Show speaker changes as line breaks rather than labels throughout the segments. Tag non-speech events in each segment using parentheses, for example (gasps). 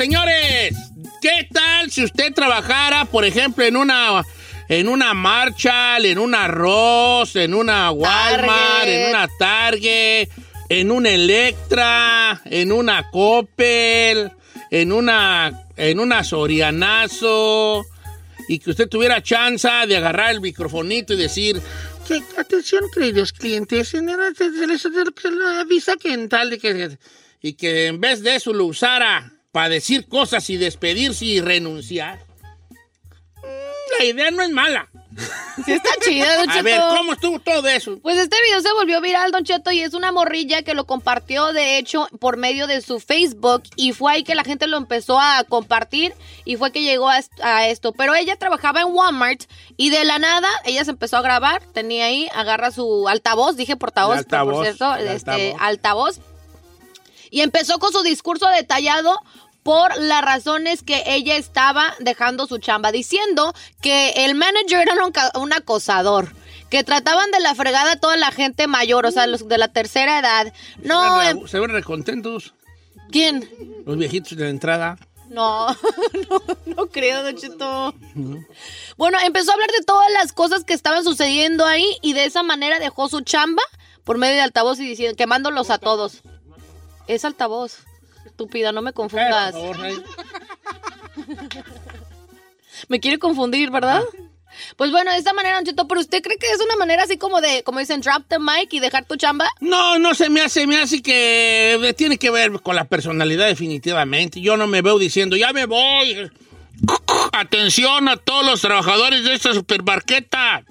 Señores, ¿qué tal si usted trabajara, por ejemplo, en una en una Marshall, en una Ross, en una Walmart,
Target.
en una Target, en una Electra, en una Coppel, en una en una Sorianazo y que usted tuviera chance de agarrar el microfonito y decir que atención queridos clientes, se les avisa que en tal de que y que en vez de eso lo usara para decir cosas y despedirse y renunciar. La idea no es mala.
Sí está chido, Don
A
Cheto.
ver, ¿cómo estuvo todo eso?
Pues este video se volvió viral, Don Cheto, y es una morrilla que lo compartió, de hecho, por medio de su Facebook, y fue ahí que la gente lo empezó a compartir, y fue que llegó a, est- a esto. Pero ella trabajaba en Walmart, y de la nada, ella se empezó a grabar, tenía ahí, agarra su altavoz, dije portavoz, pero por
altavoz,
cierto, este,
altavoz.
Y empezó con su discurso detallado por las razones que ella estaba dejando su chamba, diciendo que el manager era un, un acosador. Que trataban de la fregada a toda la gente mayor, o sea, los de la tercera edad. No,
se,
em,
ven, se ven recontentos
¿quién?
los viejitos de la entrada.
No, (laughs) no, no creo, Don Cheto. Bueno, empezó a hablar de todas las cosas que estaban sucediendo ahí y de esa manera dejó su chamba por medio de altavoz y diciendo, quemándolos a todos. Es altavoz. Estúpida, no me
Eh, por
confundas.
favor.
Me quiere confundir, ¿verdad? Pues bueno, de esta manera, Don Cheto, pero ¿usted cree que es una manera así como de, como dicen, drop the mic y dejar tu chamba?
No, no se me hace, me hace que tiene que ver con la personalidad definitivamente. Yo no me veo diciendo, ya me voy. Atención a todos los trabajadores de esta supermarqueta.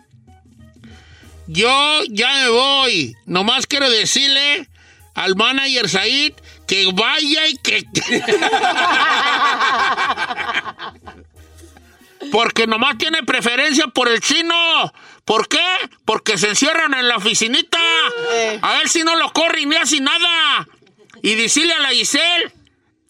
Yo ya me voy. Nomás quiero decirle al manager Said que vaya y que... (laughs) Porque nomás tiene preferencia por el chino. ¿Por qué? Porque se encierran en la oficinita. A ver si no lo corren ni hace nada. Y decirle a la Giselle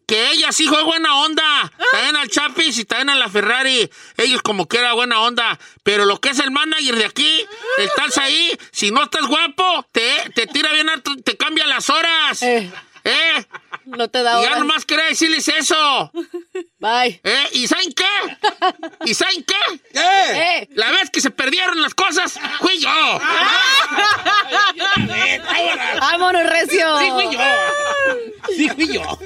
que ella sí fue buena onda. También al Chapis y también a la Ferrari. Ellos como que era buena onda. Pero lo que es el manager de aquí, estás ahí. Si no estás guapo, te, te tira bien, harto, te cambia las horas.
Eh.
¿Eh?
No te da
Y ya
horas.
nomás quería decirles eso.
Bye.
¿Eh? ¿Y saben qué? ¿Y saben qué?
Eh.
La vez que se perdieron las cosas, fui yo.
Vámonos, recio.
Sí, fui yo. Sí, fui yo.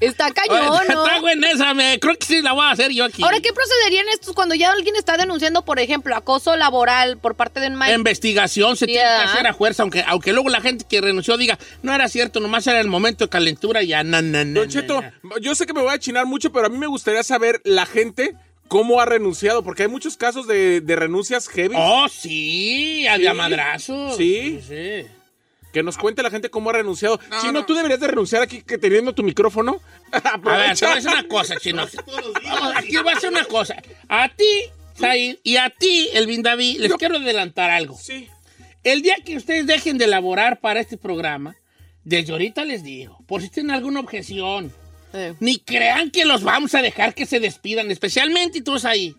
Está cañón, ¿no?
Está buena esa, me, creo que sí la voy a hacer yo aquí.
Ahora, ¿qué procederían estos cuando ya alguien está denunciando, por ejemplo, acoso laboral por parte de un maestro?
Investigación se tiene que hacer a fuerza, aunque, aunque luego la gente que renunció diga, no era cierto, nomás era el momento de calentura, ya, na, na, na,
Don Cheto,
na.
yo sé que me voy a chinar mucho, pero a mí me gustaría saber la gente cómo ha renunciado, porque hay muchos casos de, de renuncias heavy.
Oh, sí, había
Sí.
madrazos.
Sí.
sí.
Que nos cuente la gente cómo ha renunciado.
No,
Chino,
no.
tú deberías de renunciar aquí que teniendo tu micrófono. (laughs)
A ver, te
Aprovecha.
voy a decir una cosa, chino. (laughs) Vamos, aquí voy a hacer una cosa. A ti, Said, y a ti, Elvin David, les quiero adelantar algo.
Sí.
El día que ustedes dejen de elaborar para este programa, desde ahorita les digo, por si tienen alguna objeción,
Eh.
ni crean que los vamos a dejar que se despidan, especialmente tú ahí.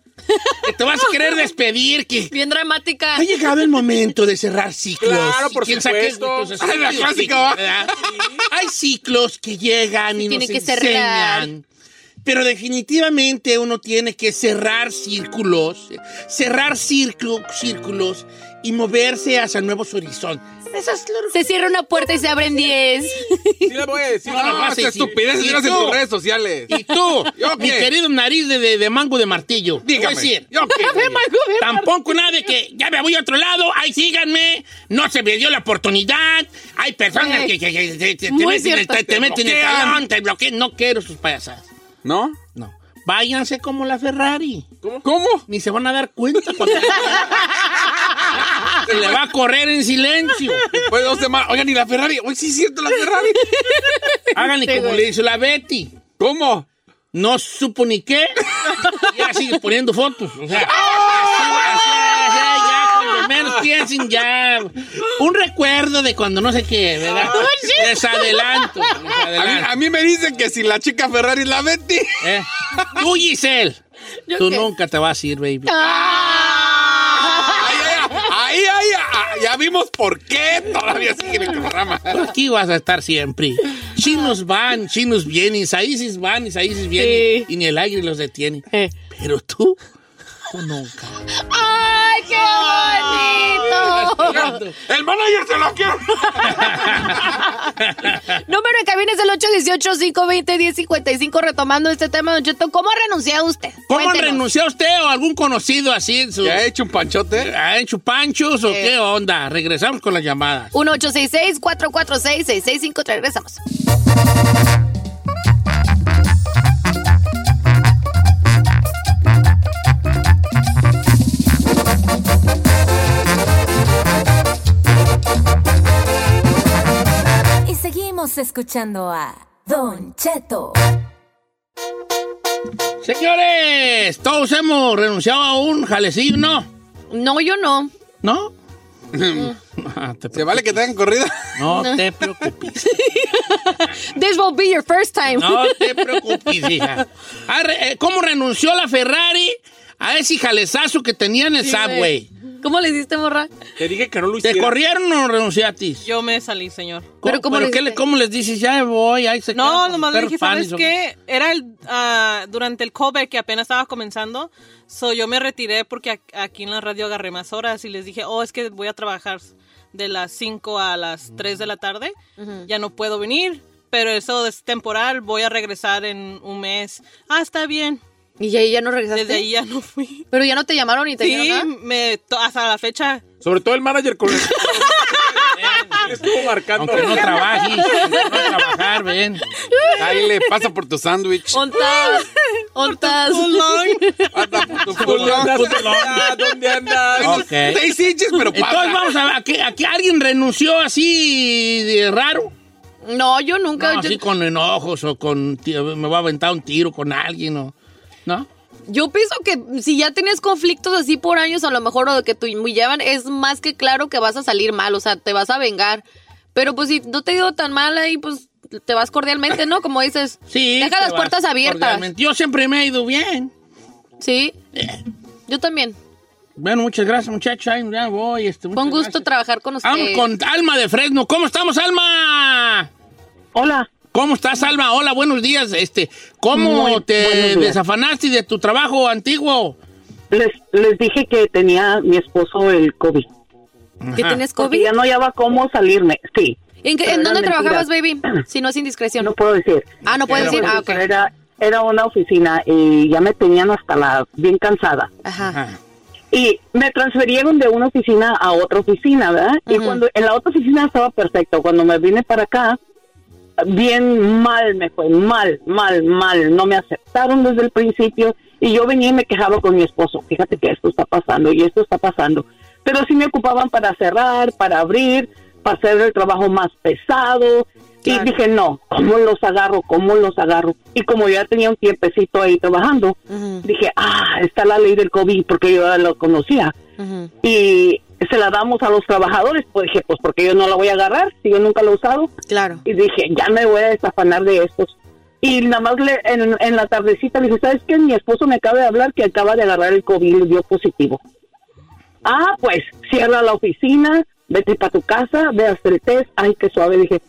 Que te vas a querer despedir, que
Bien dramática.
ha llegado el momento de cerrar ciclos.
Claro, por
¿Quién sabe qué-
supuesto.
entonces,
Ay, la
sí,
clásica,
sí,
¿va?
¿verdad? Ha hay ciclos que llegan y
tiene
nos
que cerrar.
enseñan. Pero definitivamente uno tiene que cerrar círculos, cerrar círculo- círculos y moverse hacia nuevos horizontes. Eso es lo
Se cierra una puerta y se abren 10.
Sí les voy a decir.
No,
estupidez
¿Y
en
tú?
tus redes sociales.
Y tú, (laughs)
¿Yo
mi
qué?
querido nariz de, de- de mango de martillo, te voy a
Dígame.
decir,
¿Yo qué? (laughs) güey?
Tampoco nada de que ya me voy a otro lado, ahí síganme, no se me dio la oportunidad, hay personas
Ey.
que, que- que- que- que te, meten, el-
cierto.
te- te meten el talón, te bloquean, no quiero sus payasadas.
¿No?
No. Váyanse como la Ferrari.
¿Cómo? ¿Cómo?
Ni se van a dar cuenta cuando (laughs) le va a correr en silencio.
Después de dos semanas. Oigan, ¿y la Ferrari? Hoy sí es cierto la Ferrari.
Háganle
Sí,
como
güey.
le hizo la Betty.
¿Cómo?
No supo ni qué. Y ya sigue poniendo fotos. O sea, así, así, así, ya cuando menos piensen, ya. Un recuerdo de cuando no sé qué, ¿verdad? Les adelanto. les
A mí,
adelanto.
a mí me dicen que si la chica Ferrari es la Betty.
¿Eh? Tú, Giselle.
¿Yo
Tú
qué?
nunca te vas a ir, baby.
Ahí, ya vimos por qué todavía sigue en el programa.
Aquí vas a estar siempre. Chinos van, chinos vienen, saíces van y saíces vienen.
Sí.
Y ni el aire los detiene.
Eh.
Pero tú, nunca.
¡Ay, qué bonito!
El manager se lo quiere.
Número de cabina es el 818-520-1055. Retomando este tema, Don Cheto, ¿cómo ha renunciado usted?
¿Cómo
Cuéntenos.
renunciado usted o algún conocido así en su...
¿Ya ha hecho un panchote?
¿Ha hecho panchos o
Eh.
qué onda? Regresamos con las llamadas.
1866-446-6653. Regresamos.
Seguimos escuchando a Don Cheto.
Señores, todos hemos renunciado a un jalecillo, ¿no?
No, yo no.
¿No? Ah, (laughs) te
¿Se vale que te hagan corrida?
No te preocupes. (laughs)
This will be your first time.
No te preocupes, hija. (laughs) Ah, eh, ¿Cómo renunció la Ferrari a ese jalezazo que tenía en el subway?
¿Cómo le hiciste, morra?
Te dije que no lo
¿Te
hiciera.
corrieron o renunciaste?
Yo me salí, señor.
¿Pero cómo le
qué
hiciste?
¿Cómo les dices? Ya voy, ahí se
No, nomás le dije, ¿sabes
¿o
qué? Era el, ah, durante el COVID que apenas estaba comenzando. So, yo me retiré porque aquí en la radio agarré más horas y les dije, oh, es que voy a trabajar de las 5 a las 3 de la tarde. Ya no puedo venir, pero eso es temporal. Voy a regresar en un mes. Ah, está bien.
Y ahí ya no regresaste.
Desde ahí ya no fui.
Pero ya no te llamaron ni te
Sí,
nada.
me, to- hasta la fecha.
Sobre todo el manager con el... (laughs) Estuvo marcando.
Aunque no trabajes, no trabajar, ven.
Ahí le pasa por tu sándwich.
¿Ontas? ¿Ontas?
Pasa por tu fulón. ¿Dónde andas?
Ok.
Seis inches, pero pasa.
Entonces vamos a ver, ¿a qué, a qué alguien renunció así de raro?
No, yo nunca.
No,
yo,
así con enojos o con tío, me va a aventar un tiro con alguien o ¿no?
yo pienso que si ya tienes conflictos así por años, a lo mejor o de que te llevan, es más que claro que vas a salir mal, o sea, te vas a vengar. Pero pues si no te ha ido tan mal ahí, pues te vas cordialmente, ¿no? Como dices, (laughs)
Sí.
deja las puertas abiertas.
Yo siempre me he ido bien.
Sí. Yo también.
Bueno, muchas gracias, muchachos. Ya voy. Este,
Con gusto
gracias.
trabajar con usted.
Vamos con Alma de Fresno. ¿Cómo estamos, Alma?
Hola.
¿Cómo estás, Alma? Hola, buenos días. Este, ¿cómo
Muy
te desafanaste de tu trabajo antiguo?
Les, les dije que tenía mi esposo el COVID.
¿Que tienes
Porque
COVID?
ya no hallaba cómo salirme. Sí.
¿En, qué- dónde trabajabas, baby? Si no es indiscreción.
No puedo decir.
Ah, no puedes
Pero
decir. Ah, ok.
Era, era una oficina y ya me tenían hasta la bien cansada.
Ajá.
Ajá.
Y me transferieron de una oficina a otra oficina, ¿verdad? Y cuando en la otra oficina estaba perfecto. Cuando me vine para acá, bien mal me fue, mal, mal, mal. No me aceptaron desde el principio y yo venía y me quejaba con mi esposo. Fíjate que esto está pasando y esto está pasando. Pero sí me ocupaban para cerrar, para abrir, para hacer el trabajo más pesado.
Claro.
Y dije, no, ¿cómo los agarro? ¿Cómo los agarro? Y como ya tenía un tiempecito ahí trabajando, dije, ah, está la ley del COVID porque yo ya lo conocía y se la damos a los trabajadores. Pues dije, pues porque yo no la voy a agarrar si yo nunca lo he usado.
Claro.
Y dije, ya me voy a desafanar de estos. Y nada más le, en, en la tardecita le dije, ¿sabes qué? Mi esposo me acaba de hablar que acaba de agarrar el COVID y dio positivo. Ah, pues cierra la oficina, vete para tu casa, ve hasta el test. Ay, qué suave. Dije,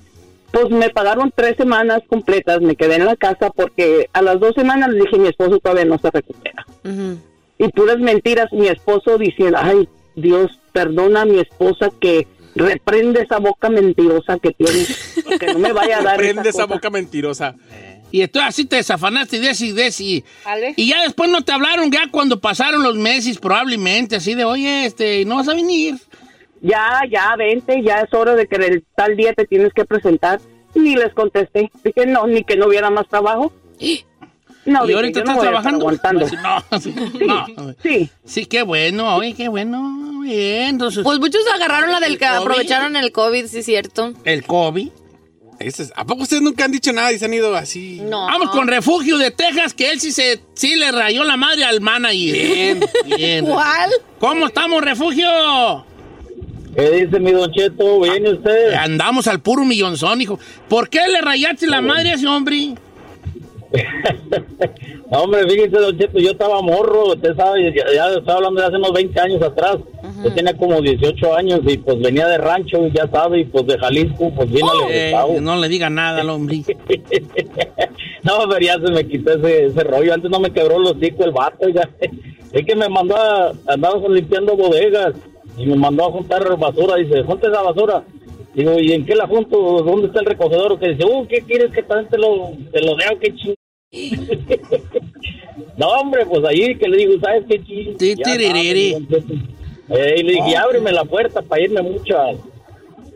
Pues me pagaron tres semanas completas, me quedé en la casa porque a las dos semanas le dije mi esposo todavía no se recupera. Y puras mentiras, mi esposo diciendo, ay, Dios, perdona a mi esposa que reprende esa boca mentirosa que tiene, (laughs) que no me vaya a dar
Prende esa
cosa".
boca mentirosa.
Y entonces así te desafanaste y de ese. y- ya después no te hablaron, ya cuando pasaron los meses, probablemente, así de, oye, este, no vas a venir.
Ya, ya, vente, ya es hora de que el tal día te tienes que presentar. Ni les contesté, dije no, ni que no hubiera más trabajo. No,
y ahorita
yo no
estás
estar
trabajando.
aguantando.
No, (laughs) sí, no.
Sí,
Sí, qué bueno, oye, qué bueno. Bien, entonces,
Pues muchos agarraron la del que aprovecharon el COVID, sí, cierto.
el COVID.
Es- ¿A poco ustedes nunca han dicho nada y se han ido así?
No.
Vamos con Refugio de Texas, que él sí se sí le rayó la madre al manager. Bien, bien.
¿Cuál?
¿Cómo estamos, Refugio?
¿Qué dice mi Don Cheto? ¿Viene usted?
Andamos al puro millonzón, hijo. ¿Por qué le rayaste la madre a ese hombre? (laughs)
Hombre, fíjese, Don Cheto, yo estaba morro, usted sabe, ya, ya estaba hablando de hace unos 20 años atrás. Yo tenía como 18 años y pues venía de rancho, ya sabe, y pues de Jalisco, pues vine a
Eh, no le diga nada al hombre. (laughs)
No, pero ya se me quitó ese, ese rollo. Antes no me quebró los hocico el vato, ya. (laughs) Es que me mandó a, andábamos limpiando bodegas y me mandó a juntar basura. Dice, junta esa basura. Digo, ¿y en qué la junto? ¿Dónde está el recogedor? Que dice, uh, ¿qué quieres que también te lo, te lo deo? ¿Qué ching... no, hombre, pues ahí que le digo, ¿sabes qué?
Ti,
Ya eh, y le dije, ábreme la puerta para irme mucho a,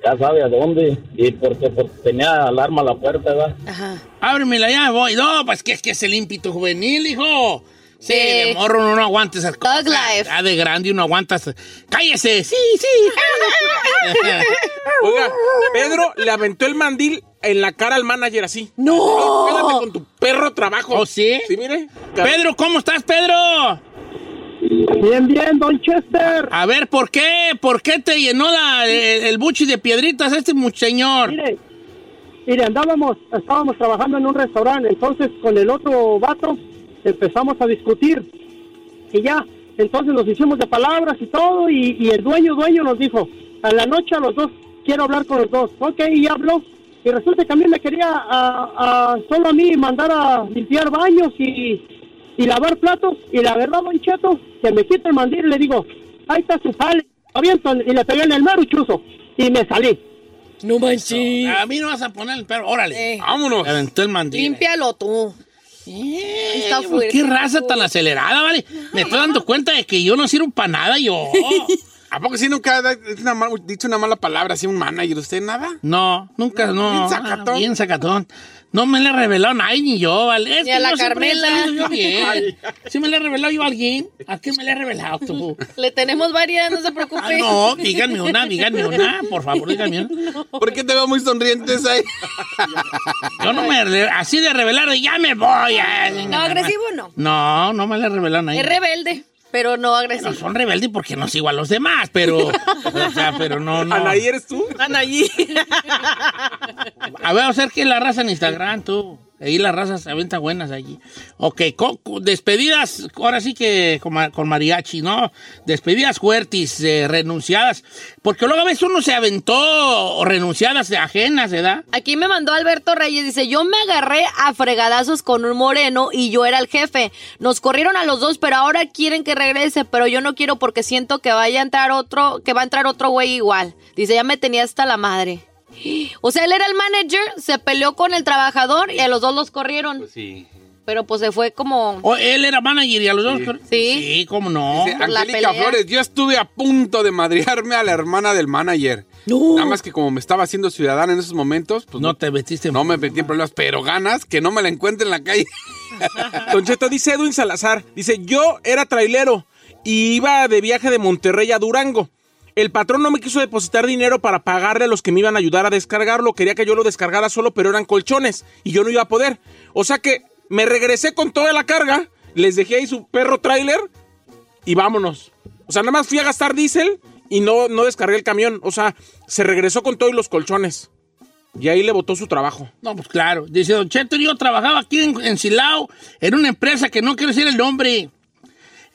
ya sabe a dónde. Y porque, porque tenía alarma la puerta, ¿verdad?
Ajá.
Ábremela ya, voy. No, pues que es que es el ímpito juvenil, hijo. Sí, de morro uno no aguanta esas cosas.
life.
Ya de grande uno aguanta. ¡Cállese! ¡Sí, sí! (laughs)
Oiga, Pedro le aventó el mandil en la cara al manager así.
¡No!
Quédate con tu perro trabajo.
¿Oh, sí?
Sí, mire.
Pedro, ¿cómo estás, Pedro?
bien, bien, Don Chester.
A ver, ¿por qué? ¿Por qué te llenó la- el, el buchi de piedritas este señor?
Mire, mire, andábamos, estábamos trabajando en un restaurante, entonces con el otro vato empezamos a discutir y ya, entonces nos hicimos de palabras y todo y, y el dueño, dueño nos dijo, a la noche a los dos, quiero hablar con los dos, ok, y habló. Y resulta que a mí me quería a, a- solo a mí mandar a limpiar baños y, y lavar platos. Y la verdad, Don Cheto, que me quita el mandil y le digo, ahí está su jale. Aviento y le pegué en el mero chuzo y me salí.
No manches.
A mí no vas a poner el perro. Órale.
Eh.
Vámonos.
Aventó el mandil.
Límpialo tú.
Eh,
Está
pues,
fuerte.
qué raza tan acelerada, ¿vale? Me estoy dando cuenta de que yo no sirvo para nada, yo. (laughs)
¿A poco sí nunca ha dicho una mala palabra así un manager? ¿Usted nada?
No, nunca, no.
Bien sacatón.
Ah, Bien sacatón. No me le he revelado a nadie ni yo, ¿vale? Es
Ni a
que
la
no
Carmela.
yo bien. ¿Sí me le he revelado yo a alguien? ¿A quién me le he revelado tú? (laughs)
Le tenemos varias, no se preocupe.
Ah, no, díganme una, díganme una, por favor, díganme una. (laughs)
¿Por qué te veo muy sonrientes ahí?
Yo no me, así de revelar, de ya me voy. ah,
No, agresivo no.
No, no me le he revelado a nadie.
Es rebelde, pero no
No,
agresivo.
son rebeldes porque no sigo a los demás, pero, o sea, pero no, no.
Anaí, ¿eres tú?
Anaí.
A ver, a ver qué es la raza en Instagram, tú. Ahí las razas se aventan buenas allí. Ok, despedidas, ahora sí que con mariachi, ¿no? Despedidas fuertes, eh, renunciadas. Porque luego a veces uno se aventó renunciadas de ajenas, ¿verdad?
Aquí me mandó Alberto Reyes, dice, yo me agarré a fregadazos con un moreno y yo era el jefe. Nos corrieron a los dos, pero ahora quieren que regrese, pero yo no quiero porque siento que vaya a entrar otro, que va a entrar otro güey igual. Dice, ya me tenía hasta la madre. O sea, él era el manager, se peleó con el trabajador y a los dos los corrieron.
Sí.
Pero pues se fue como...
O él era manager y a los dos.
Sí.
Sí, cómo no.
Dice, Angélica. Flores, yo estuve a punto de madrearme a la hermana del manager. Nada más que como me estaba haciendo ciudadana en esos momentos, pues
No te metiste en
no me metí en problemas, pero ganas que no me la encuentre en la calle. (laughs) Don Cheto, dice Edwin Salazar, dice, yo era trailero y iba de viaje de Monterrey a Durango. El patrón no me quiso depositar dinero para pagarle a los que me iban a ayudar a descargarlo. Quería que yo lo descargara solo, pero eran colchones y yo no iba a poder. O sea que me regresé con toda la carga, les dejé ahí su perro trailer y vámonos. O sea, nada más fui a gastar diésel y no, no descargué el camión. O sea, se regresó con todo y los colchones. Y ahí le botó su trabajo.
No, pues claro. Dice, Don Cheto, yo trabajaba aquí en, en Silao, en una empresa que no quiero decir el nombre.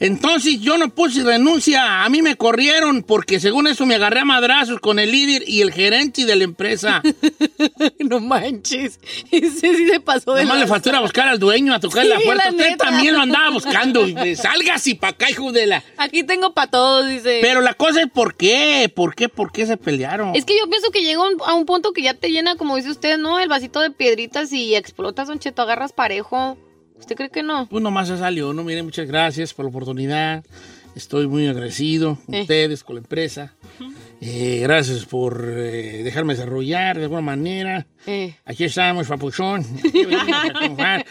Entonces yo no puse renuncia, a mí me corrieron porque según eso me agarré a madrazos con el líder y el gerente de la empresa. (laughs)
no manches. Ese sí se pasó de
Nomás le faltó ir a buscar al dueño a tocar la puerta.
la
Usted
neta.
también lo andaba buscando. y Salga así para acá, hijo de la...
Aquí tengo para todos, dice.
Pero la cosa es ¿por qué? ¿Por qué? ¿Por qué se pelearon?
Es que yo pienso que llega a un punto que ya te llena, como dice usted, ¿no? El vasito de piedritas y explotas, Don Cheto, agarras parejo. ¿Usted cree que no?
Pues nomás se salió, ¿no? Miren, muchas gracias por la oportunidad. Estoy muy agradecido con
Eh.
ustedes, con la empresa. Eh, gracias por eh, dejarme desarrollar de alguna manera.
Eh.
Aquí estamos, papuchón. (laughs)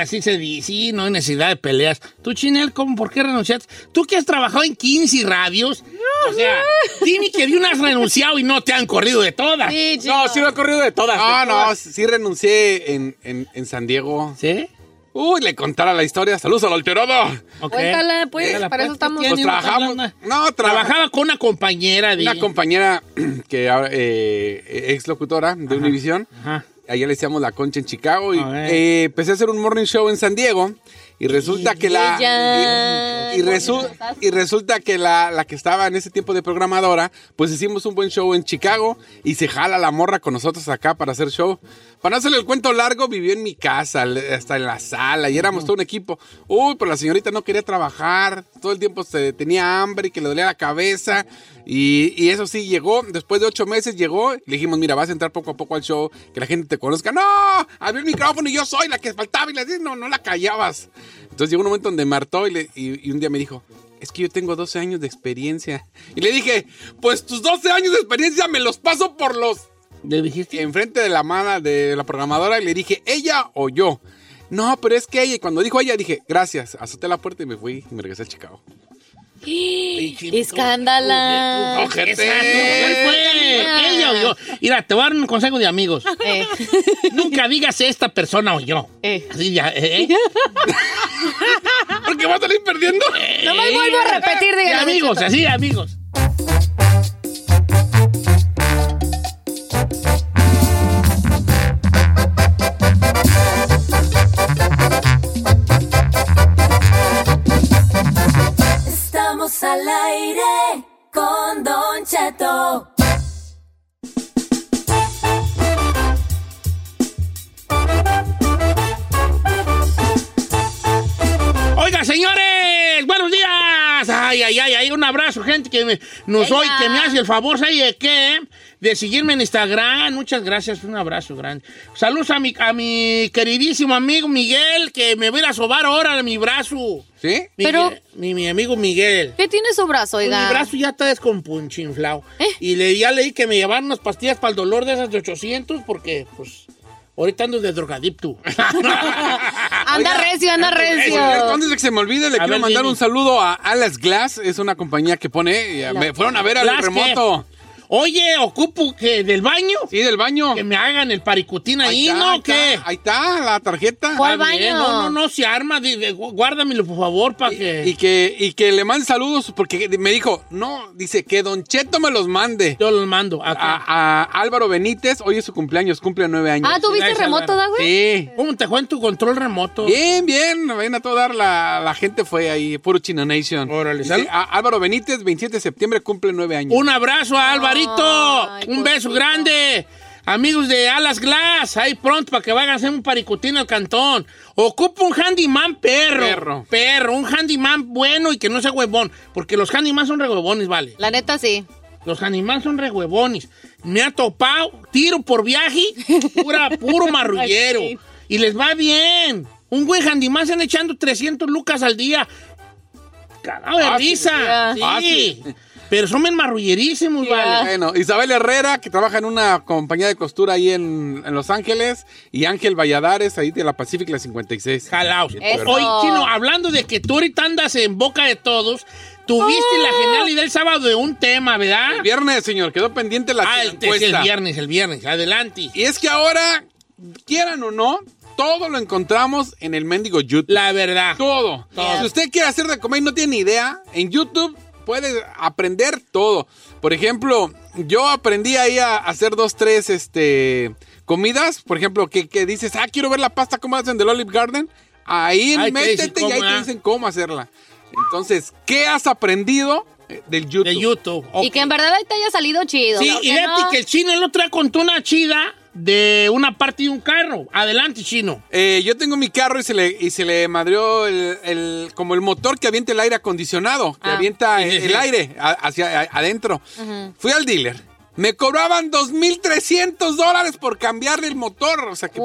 Así se dice, sí, no hay necesidad de peleas. Tú, Chinel, ¿cómo, ¿por qué renunciaste? Tú que has trabajado en 15 radios. o sea, dime que de una has renunciado y no te han corrido de todas.
Sí.
No, sí lo he corrido de todas.
Ah,
No, no, sí renuncié en, en, en San Diego.
¿Sí?
Uy, le contara la historia. Saludos al alterado.
Ok.
Cuéntala, pues,
Cuéntala,
para eso
pues,
estamos.
¿qué
Pues trabajamos. No, traba-
Trabajaba con una compañera de...
Una compañera (clears throat) que ahora, eh, ex locutora de Univision.
Ajá.
Allá le decíamos la concha en Chicago. Y
A
eh, empecé a hacer un morning show en San Diego. Y resulta que la. Y, y resu- y resulta que la, la que estaba en ese tiempo de programadora, pues hicimos un buen show en Chicago y se jala la morra con nosotros acá para hacer show. Para no hacerle el cuento largo, vivió en mi casa, hasta en la sala, y éramos todo un equipo. Uy, pero la señorita no quería trabajar, todo el tiempo se tenía hambre y que le dolía la cabeza. Y, y eso sí, llegó, después de ocho meses llegó, le dijimos, mira, vas a entrar poco a poco al show, que la gente te conozca. No, abrió el micrófono y yo soy la que faltaba y le dije, no, no la callabas. Entonces llegó un momento donde me hartó y, le- y- y un día me dijo, es que yo tengo 12 años de experiencia. Y le dije, pues tus 12 años de experiencia me los paso por los...
¿Le dijiste?
Enfrente de la mano de la programadora y le dije, ¿ella o yo? No, pero es que ella. Y cuando dijo ella, dije, gracias. Azoté la puerta y me fui y me regresé a Chicago.
Escándala.
Ojete.
Exacto. ¿Cuál fue? Ella o yo. Mira, te voy a dar un consejo de amigos.
Eh, (laughs)
Nunca digas esta persona o yo.
eh.
Así ya, ¿eh? (laughs)
Porque va a salir perdiendo.
No me vuelvo a repetir,
De amigos, así, amigos.
Estamos al aire con Don Cheto.
Oiga, señores, buenos días. Ay, ay, ay, ay, un abrazo, gente que me, nos
Venga.
hoy, que me hace el favor, ¿sabe de qué? De seguirme en Instagram. Muchas gracias, un abrazo grande. Saludos a mi, a mi queridísimo amigo Miguel, que me va a ir a sobar ahora de mi brazo.
¿Sí?
Pero-
mi, mi amigo Miguel.
¿Qué tiene su brazo,
Pues
oiga?
mi brazo ya está descompunchinflado.
¿Eh?
Y le, ya leí que me llevaron unas pastillas para el dolor de esas de 800 porque, pues, ahorita ando de drogadicto. (laughs)
Anda recio, anda recio.
Antes de que se me olvide, le
A
quiero
ver,
mandar
dime.
un saludo a Alas Glass. Es una compañía que pone. eh, Me fueron a ver al remoto.
Oye, ocupo que del baño
Sí, del baño.
que me hagan el paricutín ahí,
está,
¿no?
ahí
¿Qué?
está, Ahí está la tarjeta.
¿Cuál
bien,
baño?
No, no, no, se arma. guárdamelo, por favor, para que...
Y que, y que le mande saludos porque me dijo, no, dice que Don Cheto me los mande.
Yo los mando. ¿A qué?
A, a Álvaro Benítez, hoy es su cumpleaños, cumple nueve años.
Ah, ¿tú viste
Gracias,
remoto,
Álvaro.
da, güey?
Sí.
¿Cómo te fue en tu control remoto?
Bien, bien, ven a todo dar la, la gente fue ahí, puro China Nation.
Órale,
Dice, Álvaro Benítez, 27 de septiembre, cumple nueve años.
Un abrazo a Alvarito.
Ay,
un beso grande. Amigos de Alas Glass, ahí pronto para que vayan a hacer un paricutín al cantón. Ocupa un handyman perro.
Perro.
Perro, un handyman bueno y que no sea huevón. Porque los handyman son re huevones, vale.
La neta, sí.
Los handyman son re huevones. Me ha topado, tiro por viaje, pura, (laughs) puro marrullero.
Ay, sí.
Y les va bien. Un güey handyman se han echando 300 lucas al día. Cagado de
Fácil,
risa. Sí. Pero son marrullerísimos, vale.
Bueno, Isabel Herrera, que trabaja en una compañía de costura ahí en, en Los Ángeles, y Ángel Valladares, ahí de la Pacific, la 56.
Jalaos. Oye, Chino, hablando de que tú ahorita andas en boca de todos, tuviste la genialidad el sábado de un tema, ¿verdad?
El viernes, señor, quedó pendiente la
ah, el, es
encuesta.
el viernes, el viernes. Adelante.
Y es que ahora, quieran o no, todo lo encontramos en el mendigo YouTube.
La verdad.
Todo.
Todo.
Si usted quiere hacer de comer y no tiene ni idea, en YouTube puede aprender todo. Por ejemplo, yo aprendí ahí a hacer dos, tres este, comidas. Por ejemplo, que, que dices, ah, quiero ver la pasta cómo hacen del Olive Garden. Ahí
Ahí te
métete y ahí te
ah.
dicen cómo hacerla. Entonces, ¿qué has aprendido eh, del YouTube?
De YouTube.
Y que en verdad ahí te haya salido chido.
Sí, y fíjate
no-
que el chino el otro día contó una chida de una parte de un carro. Adelante, chino.
Eh, yo tengo mi carro y se le, y se le madrió el, el- como el motor que avienta el aire acondicionado, que
Ah.
avienta
Sí, sí,
el,
sí.
el aire a- hacia a- adentro. Fui al dealer. Me cobraban 2.300 dólares por cambiarle el motor. O sea, que,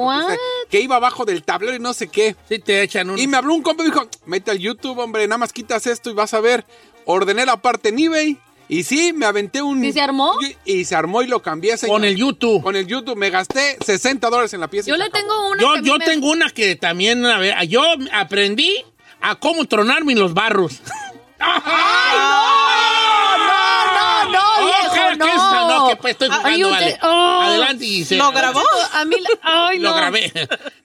que iba abajo del tablero y no sé qué.
Sí, te echan un...
Y me habló un compa y me dijo, mete al YouTube, hombre, nada más quitas esto y vas a ver. Ordené la parte en eBay. Y sí, me aventé un...
¿Sí se armó?
Y, y se armó y lo cambié. señor.
Con el YouTube.
Con el YouTube. Me gasté 60 dólares en la pieza. y
Yo le
acabó.
tengo una.
Yo,
que
yo
me-
tengo una que también, a ver, yo aprendí a cómo tronarme en los barros.
No,
es- no, que pues estoy jugando,
Ay, usted-
vale.
oh.
Adelante, Giselle.
¿Lo grabó?
A mí, ay,
Lo
no.
grabé.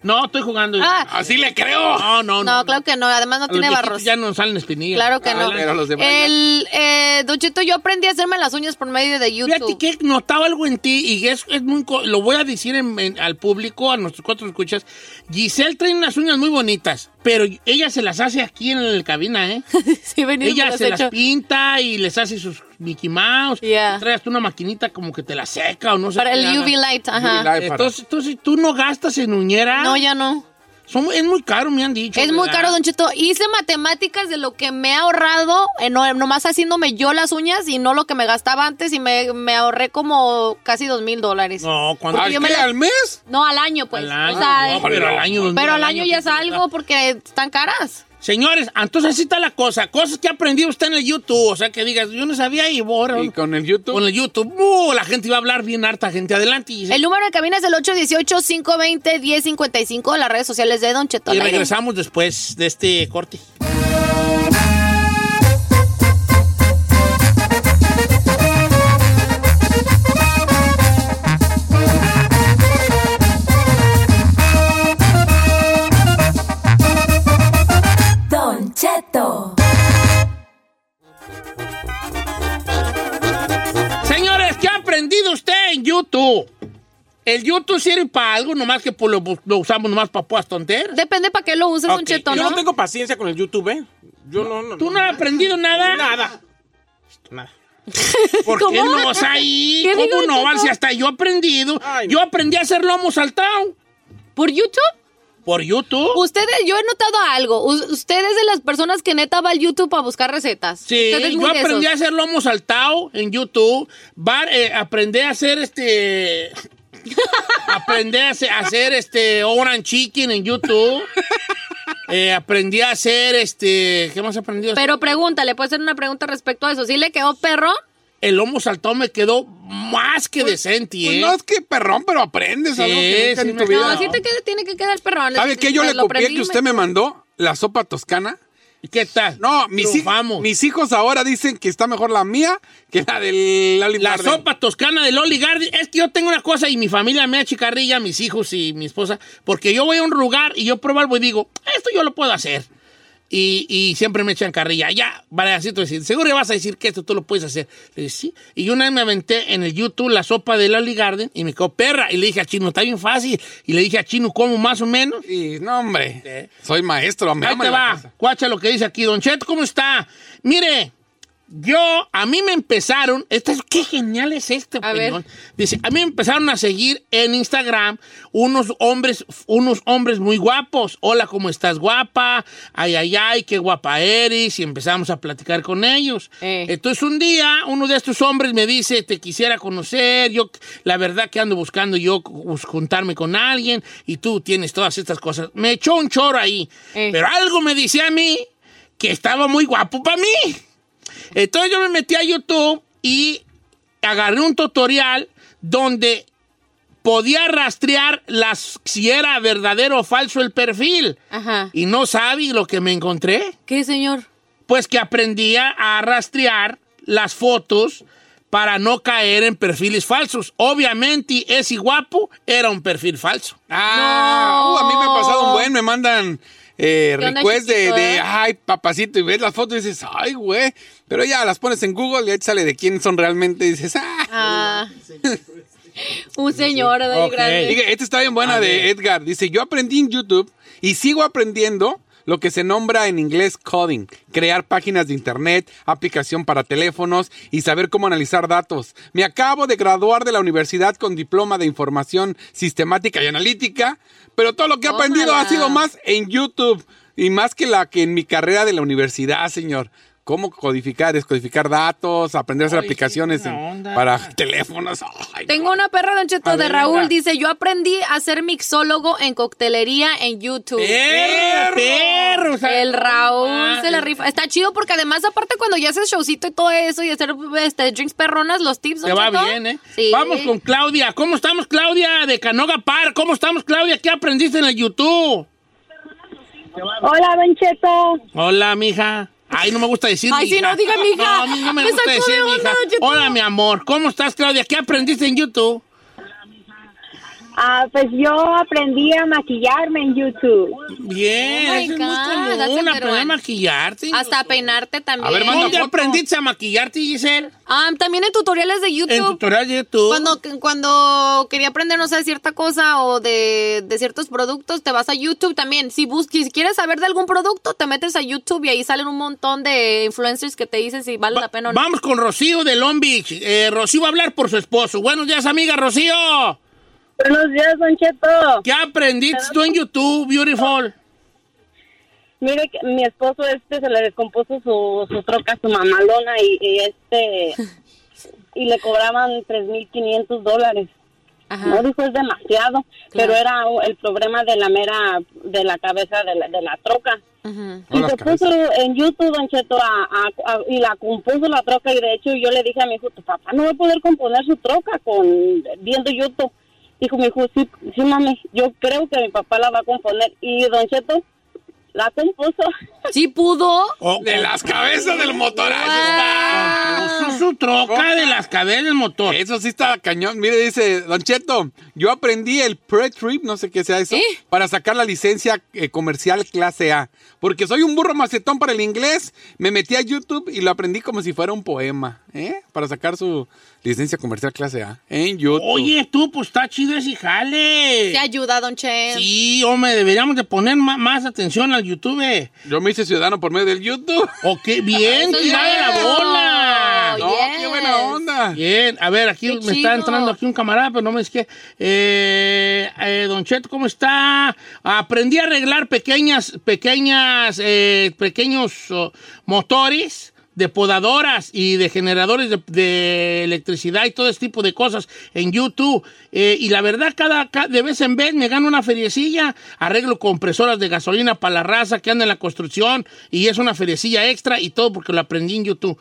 No, estoy jugando.
Ah.
Así le creo. No, no, no.
No, claro que no. Además no
A
tiene barros.
Ya no salen espinillas.
Claro que no.
Adelante.
Pero los demás
El, eh, Don Cheto, yo aprendí a hacerme las uñas por medio de
Fíjate
YouTube.
que he notado algo en ti y es, es muy... co- Lo voy a decir en- en- al público, a nuestros cuatro escuchas. Giselle trae unas uñas muy bonitas, pero ella se las hace aquí en la cabina, ¿eh? (laughs)
sí, venido me
Ella se las
hecho.
pinta y les hace sus Mickey Mouse.
Yeah.
Trae hasta una maquinita como que te la seca o no sé
Para
qué
el
haga.
UV light, ajá.
UV light.
Entonces, entonces, tú no gastas en uñera.
No, ya no.
Son- es muy caro, me han dicho.
Es muy caro, Don Cheto. Hice matemáticas de lo que me he ahorrado, eh, no, nomás haciéndome yo las uñas y no lo que me gastaba antes y me, me ahorré como casi dos mil dólares.
No, cuando
¿Al
yo me la-
¿Al mes?
No, al año, pues.
Al año,
O sea,
no, pero al año,
pero
al
al año ya es
¿qué te
algo porque están caras.
Señores, entonces así está la cosa. Cosas que ha aprendido usted en el YouTube. O sea, que digas, yo no sabía y borra.
Y con el YouTube.
Con el YouTube, uh, la gente iba a hablar bien harta, gente. Adelante.
El número de cabina es el 818-520-1055, las redes sociales de Don Cheto.
Y regresamos después de este corte. YouTube? El YouTube sirve para algo, nomás que pues, lo, lo usamos nomás para puas tonteras.
Depende para qué lo uses,
Ok,
Cheto,
Yo
¿no?
tengo paciencia con el YouTube, ¿eh? Yo no, no.
¿Tú no has aprendido nada?
Nada.
Nada. (laughs) ¿Por qué no vas ahí?
¿Qué
¿Cómo
digo,
no? Van, si hasta yo he aprendido.
Ay,
Yo aprendí a hacer lomo saltado
¿Por YouTube?
Por YouTube.
Ustedes, yo he notado algo. U- usted es de las personas que neta va al YouTube a buscar recetas.
Sí, yo aprendí a hacer lomo saltado en YouTube. Bar- eh, aprendí a hacer este. (laughs) aprendí a hacer, a hacer este Orange Chicken en YouTube. Eh, aprendí a hacer este. ¿Qué más aprendí? hacer?
Pero pregúntale, puede ser una pregunta respecto a eso. ¿Sí le quedó perro?
El lomo saltado me quedó más que decente,
Pues
¿eh?
no es que perrón, pero aprendes
Sí,
algo que nunca
sí
en
me
tu vida.
quedó.
No, sí te queda- tiene que quedar perro.
¿Sabe qué? Yo le copié que usted me mandó la sopa toscana.
¿Y qué tal?
No, mis, hij-
Triunfamos.
mis hijos ahora dicen que está mejor la mía que la del Loli
La
Garden.
sopa toscana de Loli Garden. Es que yo tengo una cosa y mi familia me ha chicarrilla, mis hijos y mi esposa, porque yo voy a un lugar y yo pruebo algo y digo, esto yo lo puedo hacer. Y, y siempre me echan carrilla. Ya, vale, así tú decir, seguro que vas a decir que esto tú lo puedes hacer. Le dije, sí. Y una vez me aventé en el YouTube la sopa de Loli Garden y me quedó perra. Y le dije a Chino, está bien fácil. Y le dije a Chino, ¿cómo más o menos?
Y no, hombre, soy maestro. Me
Ahí te va.
casa.
Cuacha lo que dice aquí. Don Chet, ¿cómo está? Mire, yo, a mí me empezaron, esta es- qué genial es este,
A ver.
Dice, a mí me empezaron a seguir en Instagram unos hombres, unos hombres muy guapos. Hola, ¿cómo estás, guapa? Ay, ay, ay, qué guapa eres. Y empezamos a platicar con ellos.
Eh.
Entonces un día, uno de estos hombres me dice, te quisiera conocer, yo, la verdad que ando buscando yo pues, juntarme con alguien y tú tienes todas estas cosas. Me echó un choro ahí.
Eh.
Pero algo me dice a mí que estaba muy guapo para mí. Entonces yo me metí a YouTube y agarré un tutorial donde podía rastrear las, si era verdadero o falso el perfil.
Ajá.
Y no sabe lo que me encontré.
¿Qué, señor?
Pues que aprendía a rastrear las fotos para no caer en perfiles falsos. Obviamente, ese guapo era un perfil falso.
Ah,
No.
uh, a mí me ha pasado un buen, me mandan eh,
¿Qué onda,
request de,
chiquito,
de,
eh?
ay, papacito, y ves las fotos y dices, ay, güey. Pero ya las pones en Google y ahí te sale de quién son realmente y dices, ah.
Ah. Un señor (laughs) de grande.
Esta está bien buena de. Edgar. Dice, yo aprendí en YouTube y sigo aprendiendo lo que se nombra en inglés coding, crear páginas de internet, aplicación para teléfonos y saber cómo analizar datos. Me acabo de graduar de la universidad con diploma de información sistemática y analítica, pero todo lo que he aprendido ha sido más en YouTube y más que la que en mi carrera de la universidad, señor. Cómo codificar, descodificar datos, aprender a hacer
Ay,
aplicaciones en- para (laughs) teléfonos. Ay,
Tengo una perra, Don Cheto, de
ver,
Raúl. Dice, yo aprendí a ser mixólogo en coctelería en YouTube.
¡Perro! ¡Perro! O sea,
El Raúl
ah,
se la rifa. Está chido porque además, aparte, cuando ya haces showcito y todo eso y hacer este, drinks perronas, los tips,
Te va
Cheto.
bien, ¿eh?
Sí.
Vamos con Claudia. ¿Cómo estamos, Claudia? De Canoga Par. ¿Cómo estamos, Claudia? ¿Qué aprendiste en el YouTube?
Hola, Don Cheto.
Hola, mija. Ay, no me gusta decir
Ay,
mija.
no diga mija.
No, a mí no me,
Me
gusta decir.
Don Cheto.
Hola, mi amor. ¿Cómo estás, Claudia? ¿Qué aprendiste en YouTube?
Ah, pues yo aprendí a maquillarme en YouTube.
Bien,
Oh
eso es muy
a
común, aprender a maquillarte.
Hasta peinarte también.
A ver,
¿Dónde
foto.
aprendiste a maquillarte, Giselle?
Ah, también en tutoriales de YouTube.
En tutorial de YouTube.
Cuando, cuando quería aprender, no sé, cierta cosa o de, de ciertos productos, te vas a YouTube también. Si, bus si quieres saber de algún producto, te metes a YouTube y ahí salen un montón de influencers que te dicen si vale
Va-
la pena o no.
Vamos con Rocío de Long Beach. Eh, Rocío va a hablar por su esposo. Buenos días, amiga Rocío.
Buenos días, Don Cheto.
¿Qué aprendiste tú en YouTube, Beautiful?
Mire que mi esposo este se le descompuso su, su troca, su mamalona y, y este y le cobraban 3.500 dólares.
Ajá.
No dijo es demasiado, pero era el problema de la mera de la cabeza de la, de la troca. Y se puso en YouTube, Don Cheto, a- a- a- y la compuso la troca. Y de hecho, yo le dije a mi hijo, tu papá no va a poder componer su troca con viendo YouTube. Dijo mi hijo, sí, sí, mami, yo creo que mi papá la va a componer. Y Don Cheto la compuso. (laughs)
Sí pudo.
Oh,
De las cabezas del motor. ah, eso está.
Puso su troca de las cadenas del motor.
Eso sí está cañón. Mire, dice Don Cheto, yo aprendí el pre-trip, no sé qué sea eso,
¿Eh?
para sacar la licencia eh, comercial clase A. Porque soy un burro macetón para el inglés, me metí a YouTube y lo aprendí como si fuera un poema, ¿eh? Para sacar su licencia comercial clase A en YouTube.
Oye, tú, pues está chido ese jale.
Te ayuda, Don Che.
Sí, hombre, deberíamos de poner más atención al YouTube.
Yo me hice ciudadano por medio del YouTube.
Ok, bien, tirada de la bola.
No, qué
yes.
buena onda.
Bien, a ver, aquí
Qué
me está entrando aquí un camarada, pero no me es que. Eh, eh, don Cheto, ¿cómo está? Aprendí a arreglar pequeñas, pequeñas, eh, pequeños oh, motores de podadoras y de generadores de, de electricidad y todo ese tipo de cosas en YouTube. Eh, y la verdad, cada, ca- de vez en vez me gano una feriecilla, arreglo compresoras de gasolina para la raza que anda en la construcción y es una feriecilla extra y todo porque lo aprendí en YouTube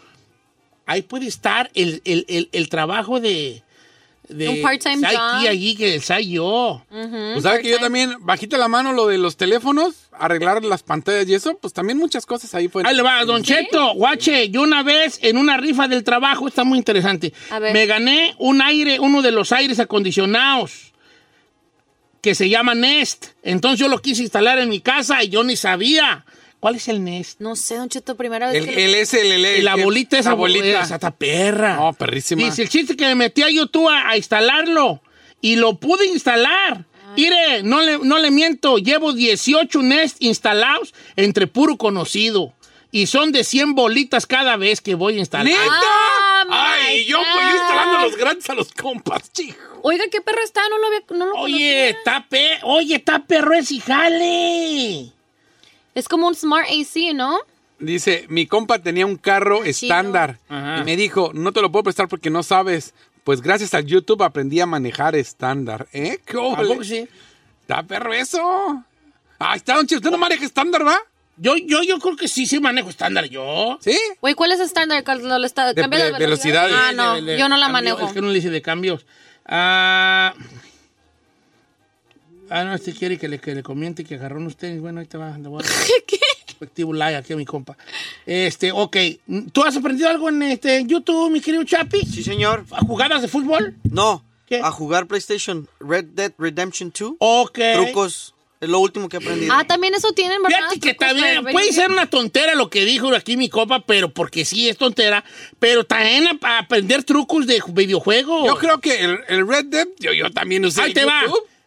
ahí puede estar el, el- el- el trabajo de, de
Un part-time job.
Allí que soy yo.
Pues sabe que yo también, bajita la mano lo de los teléfonos, arreglar las pantallas y eso, pues también muchas cosas ahí fueron.
Ahí le va, Don Cheto, guache, yo una vez en una rifa del trabajo, está muy interesante,
A ver.
me gané un aire, uno de los aires acondicionados que se llama Nest. Entonces yo lo quise instalar en mi casa y yo ni sabía. ¿Cuál es el Nest?
No sé, Don Cheto, primera vez
El,
que lo-
el S, el L.
la
el-
bolita esa
La bolita.
Esa está perra.
No, perrísima.
Dice el chiste que me metí a YouTube a, a instalarlo y lo pude instalar. Mire, no le, no le miento, llevo 18 Nest instalados entre puro conocido. Y son de 100 bolitas cada vez que voy a instalar.
¿Neta?
Ah,
Ay, yo
God.
instalando los grandes a los compas, chico.
Oiga, ¿qué perro está? No lo, había, no lo
Oye,
conocía.
está pe oye, está perro ese jale.
Es como un Smart AC, ¿no?
Dice, mi compa tenía un carro estándar
Ajá.
y me dijo, no te lo puedo prestar porque no sabes. Pues gracias al YouTube aprendí a manejar estándar. ¿Eh? ¿Qué
¿A sí?
Está perro eso. Ahí está, don Chico. ¿Usted no maneja estándar, va?
Yo, yo, yo creo que sí, sí manejo estándar yo.
¿Sí?
Güey, ¿cuál es estándar? ¿Cuál lo está-
De-
¿Cambia
de velocidades.
Ah, no,
De- de-
yo no la
cambio,
manejo.
Es que no le dice de cambios. Ah, ah, no, este quiere que le, que le comiente que agarró unos tenis. Bueno, ahí te va. Le voy a (laughs)
¿Qué?
respectivo like aquí a mi compa. Este, ok. ¿Tú has aprendido algo en este en YouTube, mi querido Chapi?
Sí, señor.
¿Jugadas de fútbol?
No.
¿Qué?
A jugar PlayStation Red Dead Redemption 2.
Ok.
Trucos. Es lo último que he aprendido.
Ah, también eso tienen, ¿verdad?
Fíjate que también puede ser una tontera lo que dijo aquí mi copa, pero porque sí es tontera, pero también a, a aprender trucos de videojuegos.
Yo creo que el, el Red Dead, yo, yo también usé
Ahí te va.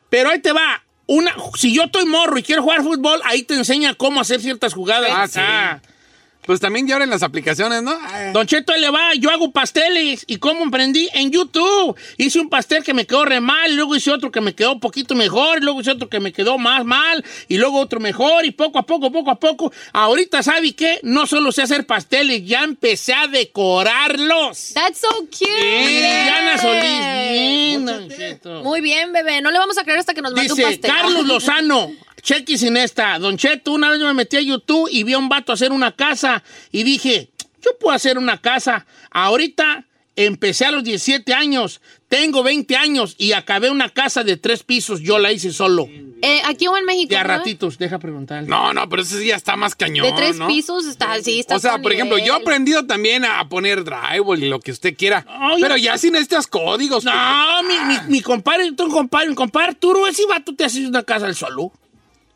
Pero ahí te va. una, si yo estoy morro y quiero jugar fútbol, ahí te enseña cómo hacer ciertas jugadas.
Ah, sí. Pues también ya ahora en las aplicaciones, ¿no? Ah,
Don Cheto, ahí le va, yo hago pasteles. ¿Y cómo emprendí? En YouTube. Hice un pastel que me quedó re mal, luego hice otro que me quedó un poquito mejor, y luego hice otro que me quedó más mal, y luego otro mejor, y poco a poco, poco a poco. Ahorita, ¿sabe qué? No solo sé hacer pasteles, ya empecé a decorarlos.
That's so cute.
Diana Solís, bien, Don Cheto.
Muy bien, bebé. No le vamos a creer hasta que nos mande un pastel.
Carlos (laughs) Lozano. Chequis en esta. Don Cheto, una vez me metí a YouTube y vi a un vato hacer una casa y dije, yo puedo hacer una casa. Ahorita empecé a los 17 años, tengo 20 años y acabé una casa de tres pisos. Yo la hice solo.
Eh, aquí o en México.
De a
¿verdad?
ratitos, deja preguntar.
No, no, pero ese sí ya está más cañón,
De tres
¿no?
pisos está, sí, está
O sea, por ejemplo, yo he aprendido también a poner drywall y lo que usted quiera. Pero
yo-
ya sin estos códigos.
No, mi, mi, mi compadre, tu compadre, mi compadre Arturo, ese vato te hace una casa al solo.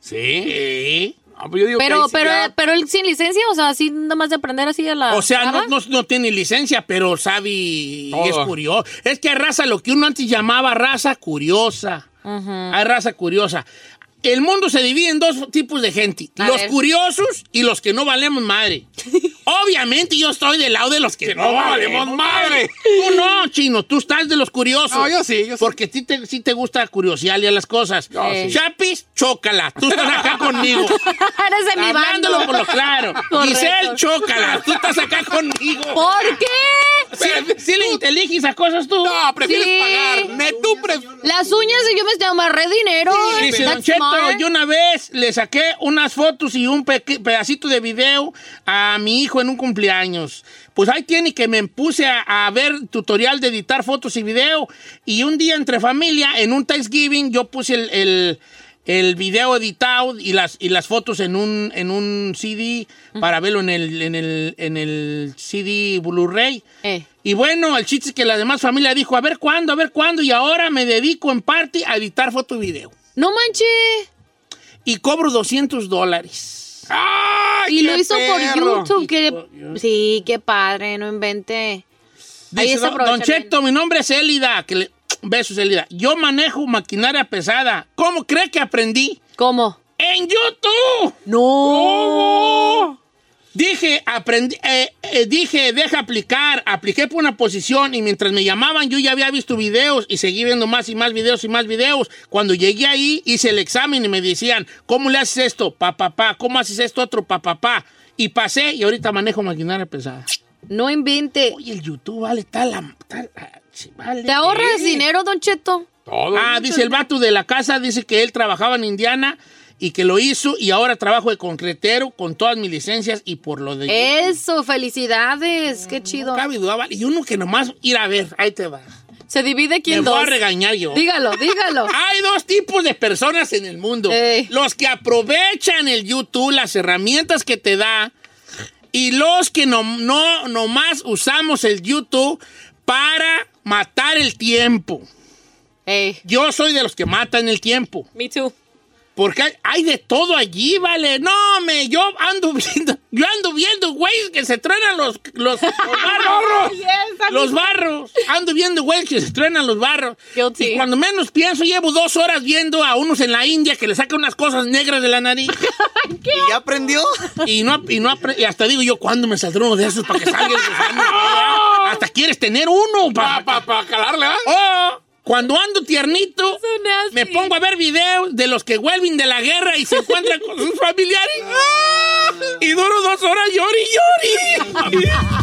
Sí.
Sí.
Ah, pues yo digo que
Pero,
sí
pero,
ya-
pero él sin licencia, o sea, así nada más de aprender así a la.
O sea, no, no, no tiene licencia, pero sabe y es curioso. Es que hay raza, lo que uno antes llamaba raza curiosa. Hay raza curiosa. El mundo se divide en dos tipos de gente.
A
los
ver.
curiosos y los que no valemos madre. (laughs) Obviamente yo estoy del lado de los que,
Que no valemos madre.
Tú no, chino, tú estás de los curiosos.
No, yo sí, yo sí.
Porque a ti te, sí te gusta curiosearle a las cosas.
Yo sí.
Chapis, chócala. Tú estás acá (laughs) conmigo.
Eres de mi bando.
Por lo claro.
Correcto.
Giselle, chócala. Tú estás acá conmigo.
¿Por qué?
¿Sí, sí le inteliges a cosas tú?
No, prefieres
Sí.
pagar. Ne, tú pref-
Las uñas y yo me amarré dinero.
Dice
That's
Don Cheto,
smart.
yo una vez le saqué unas fotos y un peque- pedacito de video a mi hijo en un cumpleaños. Pues ahí tiene que me puse a, a ver tutorial de editar fotos y video. Y un día entre familia, en un Thanksgiving, yo puse el, el- el video editado y las, y las fotos en un, en un CD para verlo en el, en el, en el CD Blu-ray.
Eh.
Y bueno, el chiste es que la demás familia dijo, a ver cuándo, a ver cuándo, y ahora me dedico en parte a editar foto y video.
No manches.
Y cobro 200 dólares.
¡Ay,
Y lo hizo por! YouTube. Que... Sí, qué padre, no
Dice, don,
aprovecha
don Cheto, mi nombre es Elida. Que le- Besos, Elida. Yo manejo maquinaria pesada. ¿Cómo cree que aprendí?
¿Cómo?
¡En YouTube!
No.
Dije, aprendí, eh, eh, dije, deja aplicar. Apliqué por una posición y mientras me llamaban yo ya había visto videos y seguí viendo más y más videos y más videos. Cuando llegué ahí hice el examen y me decían, ¿cómo le haces esto? Pa, pa, pa. ¿Cómo haces esto otro? Pa, pa, pa. Y pasé y ahorita manejo maquinaria pesada.
No invente.
Oye, el YouTube vale tal... tal vale.
¿Te ahorras
Eh.
dinero, Don Cheto?
Todo.
Ah, dice el vato de la casa, dice que él trabajaba en Indiana y que lo hizo y ahora trabajo de concretero con todas mis licencias y por lo de...
Eso, felicidades. Qué chido.
No cabe duda, vale. Y uno que nomás ir a ver, ahí te va.
Se divide aquí
Me
en
voy
dos.
a regañar yo.
Dígalo, dígalo. (laughs)
Hay dos tipos de personas en el mundo.
Ey.
Los que aprovechan el YouTube, las herramientas que te da, y los que no, no nomás usamos el YouTube para matar el tiempo.
Ey,
Yo soy de los que matan el tiempo.
Me too.
Porque hay, hay de todo allí, vale. No, me, yo ando (laughs) viendo, yo ando viendo, güey, que se truenan los, los, los (laughs) barros. los barros. Ando viendo, güey, que se truenan los barros.
Guilty.
Y cuando menos pienso, llevo dos horas viendo a unos en la India que le sacan unas cosas negras de la nariz. (laughs)
¿Y ya aprendió?
y no, y no y hasta digo yo, ¿cuándo me saldrá uno de esos para que salga el gusano? Hasta quieres tener uno
Pa,
para...
pa, pa calarle, ¿ah?
Oh, cuando ando tiernito, me pongo a ver videos de los que vuelven de la guerra y se encuentran con sus familiares. (laughs) Y duro dos horas llori, llori. (laughs)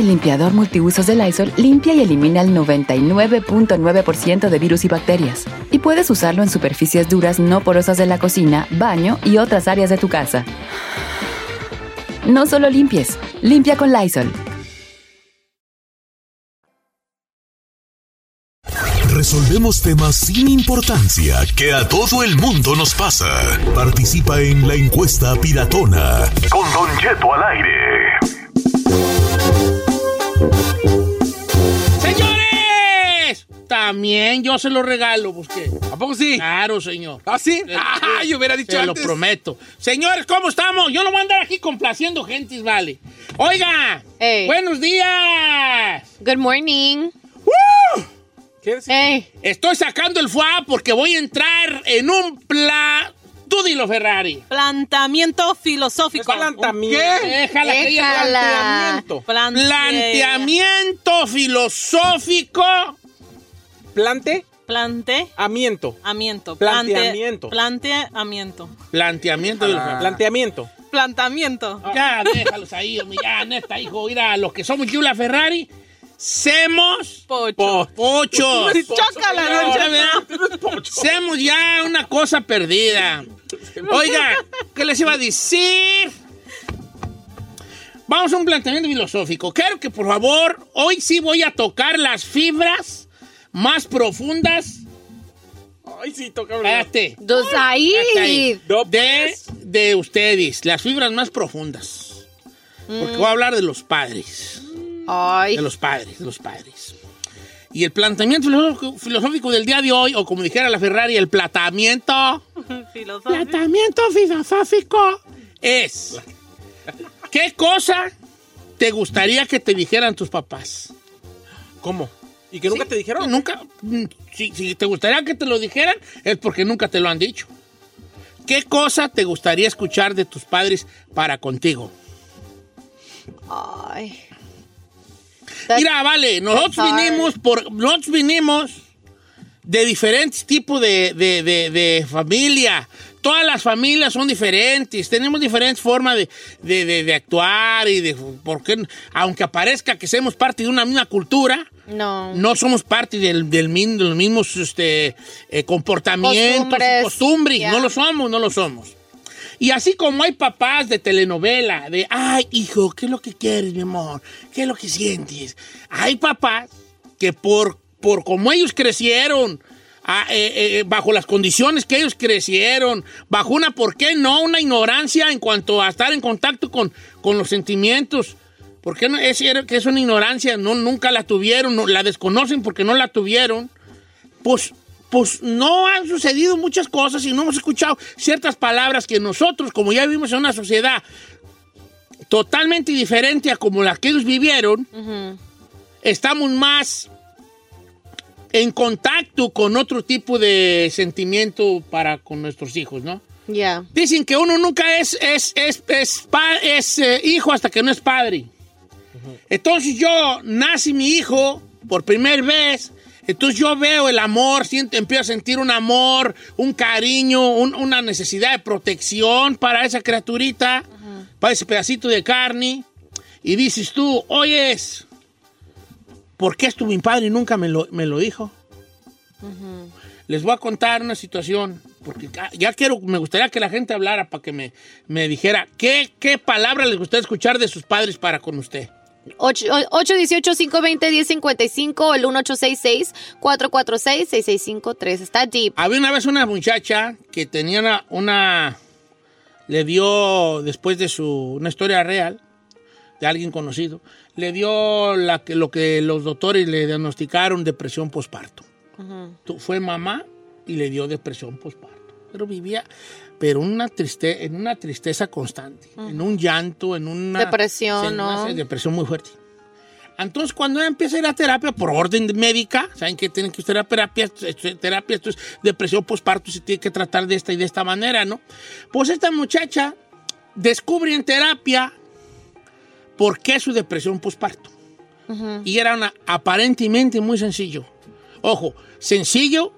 El limpiador multiusos de Lysol limpia y elimina el 99.9% de virus y bacterias. Y puedes usarlo en superficies duras no porosas de la cocina, baño y otras áreas de tu casa. No solo limpies, limpia con Lysol.
Resolvemos temas sin importancia que a todo el mundo nos pasa. Participa en la encuesta piratona. Con Don Cheto al aire.
¡Señores! También yo se lo regalo, busqué.
¿A poco sí?
Claro, señor.
¿Ah, sí?
Eh,
Ah, yo hubiera dicho
Te
antes.
lo prometo. Señores, ¿cómo estamos? Yo no voy a andar aquí complaciendo gentes, vale. Oiga, buenos días.
Good morning.
¿Qué
Hey.
Estoy sacando el FUA porque voy a entrar en un plan... Tú dilo, Ferrari.
Plantamiento filosófico.
¿Qué? Déjala que ella planteamiento. Planteamiento filosófico.
¿Plante?
Plante.
Amiento.
Amiento.
Planteamiento.
Planteamiento.
Planteamiento los
Planteamiento.
Plantamiento.
Ya, déjalos ahí, hombre, ya, neta, hijo. Mira, los que somos Yula Ferrari, semos
Pocho.
pochos.
Chócala, Cheto.
¿verdad? Semos ya una cosa perdida. (laughs) Oiga, ¿qué les iba a decir? Vamos a un planteamiento filosófico. Quiero que, por favor, hoy sí voy a tocar las fibras más profundas.
Ay, sí, toca
Espérate.
Dos ahí.
De, de ustedes, las fibras más profundas. Porque voy a hablar de los padres.
Ay.
De los padres, de los padres. Y el planteamiento filosófico, filosófico del día de hoy, o como dijera la Ferrari, el platamiento, (laughs)
Filosófico.
planteamiento filosófico es, ¿qué cosa te gustaría que te dijeran tus papás?
¿Cómo? ¿Y que nunca te dijeron?
Nunca, mm, si, si te gustaría que te lo dijeran, es porque nunca te lo han dicho. ¿Qué cosa te gustaría escuchar de tus padres para contigo?
Ay.
Mira, vale, nosotros vinimos por, nosotros vinimos de diferentes tipos de, de- de- de familia. Todas las familias son diferentes, tenemos diferentes formas de, de- de- de actuar y de, porque aunque aparezca que seamos parte de una misma cultura,
No.
no somos parte del, del de los mismos este, eh, comportamientos,
Costumbres.
costumbres,
Ya.
no lo somos, no lo somos. Y así como hay papás de telenovela, de, ay, hijo, ¿qué es lo que quieres, mi amor? ¿Qué es lo que sientes? Hay papás que por, por como ellos crecieron, ah, eh, eh, bajo las condiciones que ellos crecieron, bajo una, ¿por qué no? Una ignorancia en cuanto a estar en contacto con, con los sentimientos. ¿Por qué no? Es, que es una ignorancia, no, nunca la tuvieron, no- la desconocen porque no la tuvieron. Pues, pues no han sucedido muchas cosas y no hemos escuchado ciertas palabras que nosotros, como ya vivimos en una sociedad totalmente diferente a como la que ellos vivieron, estamos más en contacto con otro tipo de sentimiento para con nuestros hijos, ¿no?
Ya.
Dicen que uno nunca es, es, es, es, pa- es, eh, hijo hasta que no es padre. Entonces yo nace mi hijo por primera vez. Entonces yo veo el amor, siento, empiezo a sentir un amor, un cariño, un- una necesidad de protección para esa criaturita, para ese pedacito de carne. Y dices tú, oyes, ¿por qué esto mi padre nunca me lo, me lo dijo? Les voy a contar una situación, porque ya- quiero, me gustaría que la gente hablara para que me, me dijera qué, qué palabra les gustaría escuchar de sus padres para con usted.
818-520-1055 o el 1866-446-6653. Está deep.
Había una vez una muchacha que tenía una, una- le dio, después de su, una historia real, de alguien conocido, le dio la, lo que los doctores le diagnosticaron depresión posparto. Tu- Fue mamá y le dio depresión posparto. Pero vivía, pero una triste, en una tristeza constante, en un llanto, en una
Depresión,
en una
¿no?
depresión muy fuerte. Entonces, cuando ella empieza a ir a terapia por orden médica, ¿saben que tienen que ir a terapia? Terapia, esto es depresión postparto, se tiene que tratar de esta y de esta manera, ¿no? Pues esta muchacha descubre en terapia por qué su depresión postparto. Y era una, aparentemente muy sencillo. Ojo, sencillo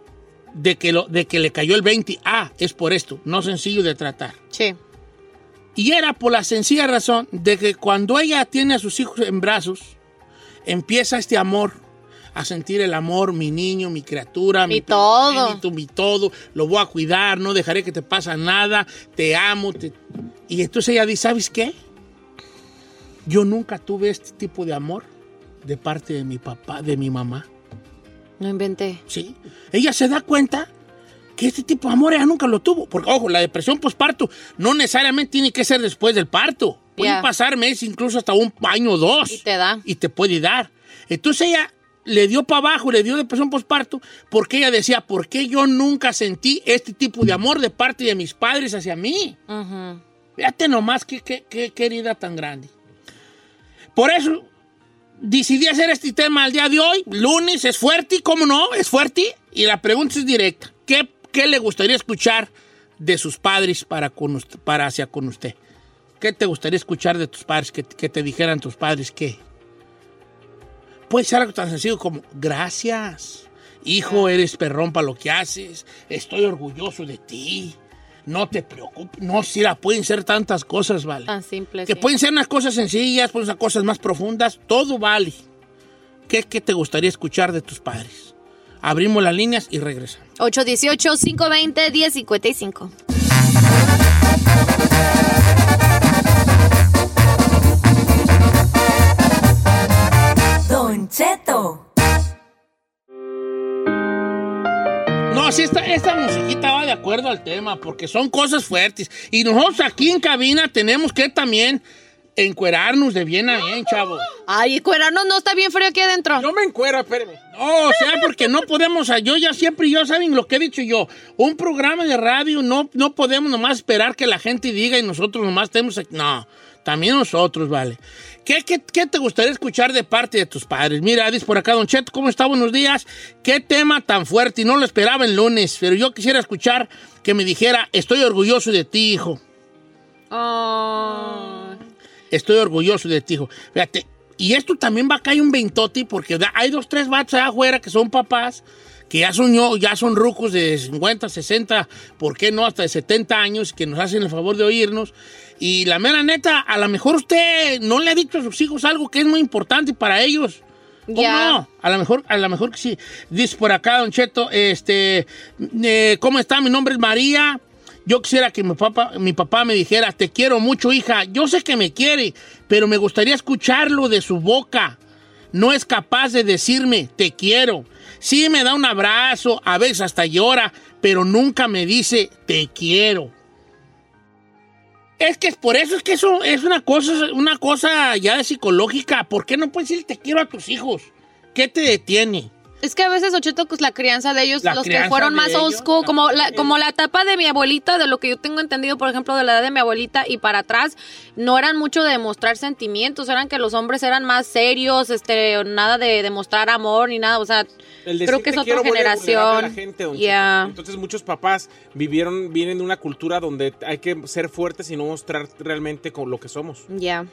de que, lo, de que le cayó el 20. Ah, es por esto, no sencillo de tratar.
Sí.
Y era por la sencilla razón de que cuando ella tiene a sus hijos en brazos, empieza este amor, a sentir el amor, mi niño, mi criatura, mi,
todo.
primogénito, mi todo, lo voy a cuidar, no dejaré que te pasa nada, te amo. te- Y entonces ella dice, ¿sabes qué? Yo nunca tuve este tipo de amor de parte de mi papá, de mi mamá.
No inventé.
Sí. Ella se da cuenta que este tipo de amor ella nunca lo tuvo. Porque, ojo, la depresión postparto no necesariamente tiene que ser después del parto. Pueden
Ya.
pasar meses, incluso hasta un año o dos.
Y te da.
Y te puede dar. Entonces ella le dio para abajo, le dio depresión postparto, porque ella decía, ¿por qué yo nunca sentí este tipo de amor de parte de mis padres hacia mí?
Ujú.
Fíjate nomás qué, qué, qué, qué herida tan grande. Por eso decidí hacer este tema el día de hoy. Lunes es fuerte, ¿cómo no? Es fuerte. Y la pregunta es directa. ¿Qué, qué le gustaría escuchar de sus padres para, con usted- para hacia con usted? ¿Qué te gustaría escuchar de tus padres? Que, que te dijeran tus padres qué. Puede ser algo tan sencillo como gracias. Hijo, eres perrón para lo que haces. Estoy orgulloso de ti. No te preocupes. No, si la pueden ser tantas cosas, vale.
Tan simple.
Que
sí.
pueden ser unas cosas sencillas, pueden ser cosas más profundas, todo vale. ¿Qué, qué te gustaría escuchar de tus padres? Abrimos las líneas y regresamos.
818-520-1055.
Don Cheto.
No, sí, esta, esta musiquita va de acuerdo al tema, porque son cosas fuertes. Y nosotros aquí en cabina tenemos que también encuerarnos de bien a bien, chavo.
Ay, cuerarnos no está bien frío aquí adentro.
Yo me encuero, espérame.
No, o sea, porque no podemos, yo ya siempre, yo saben lo que he dicho yo, un programa de radio no, no podemos nomás esperar que la gente diga y nosotros nomás tenemos, no, también nosotros, vale. ¿Qué, qué, qué te gustaría escuchar de parte de tus padres? Mira, dice por acá, Don Cheto, ¿cómo está? Buenos días. Qué tema tan fuerte, y no lo esperaba el lunes, pero yo quisiera escuchar que me dijera, estoy orgulloso de ti, hijo.
Ay.
Estoy orgulloso de ti, hijo. Fíjate, y esto también va a caer un veintote porque hay dos, tres vatos allá afuera que son papás, que ya son, ya son rucos de 50, 60, ¿por qué no? Hasta de 70 años, que nos hacen el favor de oírnos. Y la mera neta, a lo mejor usted no le ha dicho a sus hijos algo que es muy importante para ellos. ¿Cómo no? A lo mejor, a lo mejor que sí. Dice por acá, Don Cheto, este, eh, ¿cómo está? Mi nombre es María. Yo quisiera que mi papá, mi papá me dijera, te quiero mucho, hija. Yo sé que me quiere, pero me gustaría escucharlo de su boca. No es capaz de decirme, te quiero. Sí me da un abrazo, a veces hasta llora, pero nunca me dice, te quiero. Es que es por eso es que eso es una cosa, una cosa ya de psicológica. ¿Por qué no puedes decir te quiero a tus hijos? ¿Qué te detiene?
Es que a veces, Ocheto, pues la crianza de ellos,
La
los que fueron más
ellos,
como la, como la etapa de mi abuelita, de lo que yo tengo entendido, por ejemplo, de la edad de mi abuelita y para atrás, no eran mucho de demostrar sentimientos, eran que los hombres eran más serios, este, nada de demostrar amor ni nada, o sea, creo que es otra
a la
generación.
gente. Cheto. Entonces muchos papás vivieron, vienen de una cultura donde hay que ser fuertes y no mostrar realmente con lo que somos.
Ya.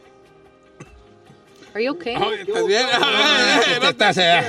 Are you okay?
¿Estás bien?
Estás, eh,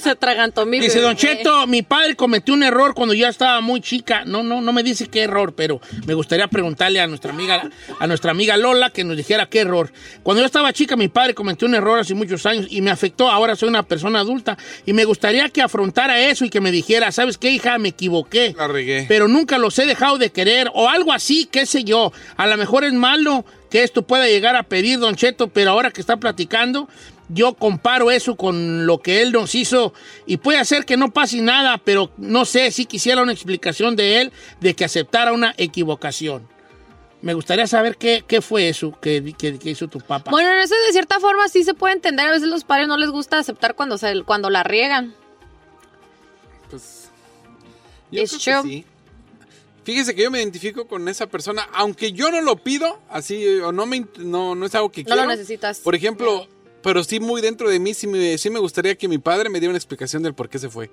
Se atragantó mi
Dice
bebé.
Don Cheto, mi padre cometió un error cuando yo estaba muy chica. No, no, no me dice qué error, pero me gustaría preguntarle a nuestra amiga, a nuestra amiga Lola que nos dijera qué error. Cuando yo estaba chica, mi padre cometió un error hace muchos años y me afectó. Ahora soy una persona adulta y me gustaría que afrontara eso y que me dijera, ¿sabes qué, hija? Me equivoqué.
La regué.
Pero nunca los he dejado de querer o algo así, qué sé yo. A lo mejor es malo que esto pueda llegar a pedir, Don Cheto, pero ahora que está platicando, yo comparo eso con lo que él nos hizo y puede hacer que no pase nada, pero no sé si quisiera una explicación de él de que aceptara una equivocación. Me gustaría saber qué, qué fue eso que, que- que hizo tu papá.
Bueno, en eso de cierta forma sí se puede entender. A veces los padres no les gusta aceptar cuando se, cuando la riegan.
Pues, yo
It's
creo que
true.
sí. Fíjese que yo me identifico con esa persona, aunque yo no lo pido, así, o no, me, no, no es algo que
No
quiero.
lo necesitas.
Por ejemplo, pero sí muy dentro de mí, sí me, sí me gustaría que mi padre me diera una explicación del por qué se fue.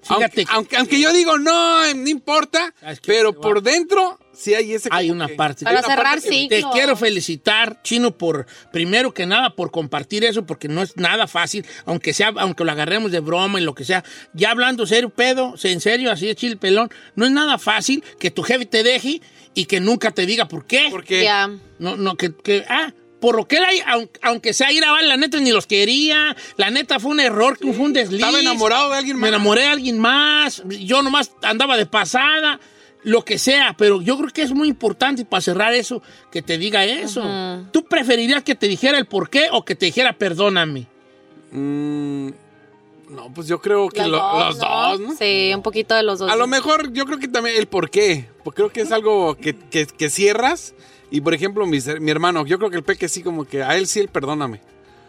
Fíjate
aunque, aunque, aunque yo digo, no, no importa, pero por dentro sí hay ese...
Hay una
que-
parte.
hay una parte que-
Te quiero felicitar, Chino, por primero que nada por compartir eso, porque no es nada fácil, aunque sea, aunque lo agarremos de broma y lo que sea. Ya hablando serio, pedo, en serio, así de chile pelón, no es nada fácil que tu jefe te deje y que nunca te diga por qué. ¿Por
qué?
Ya.
No, no, que, que ah. Por lo que él, hay- aunque, aunque sea ir a la neta ni los quería. La neta fue un error, que fue un desliz.
Estaba enamorado de alguien
Me
más.
enamoré de alguien más. Yo nomás andaba de pasada. Lo que sea, pero yo creo que es muy importante para cerrar eso, que te diga eso. ¿Tú preferirías que te dijera el por qué o que te dijera perdóname?
Mm, no, pues yo creo que
Los
lo-
dos,
los
¿no?
dos, ¿no?
Sí, un poquito de los dos.
A lo mejor yo creo que también el por qué. Porque creo que es algo que, que- que cierras. Y por ejemplo, mi, mi hermano, yo creo que el peque sí, como que a él sí, el perdóname.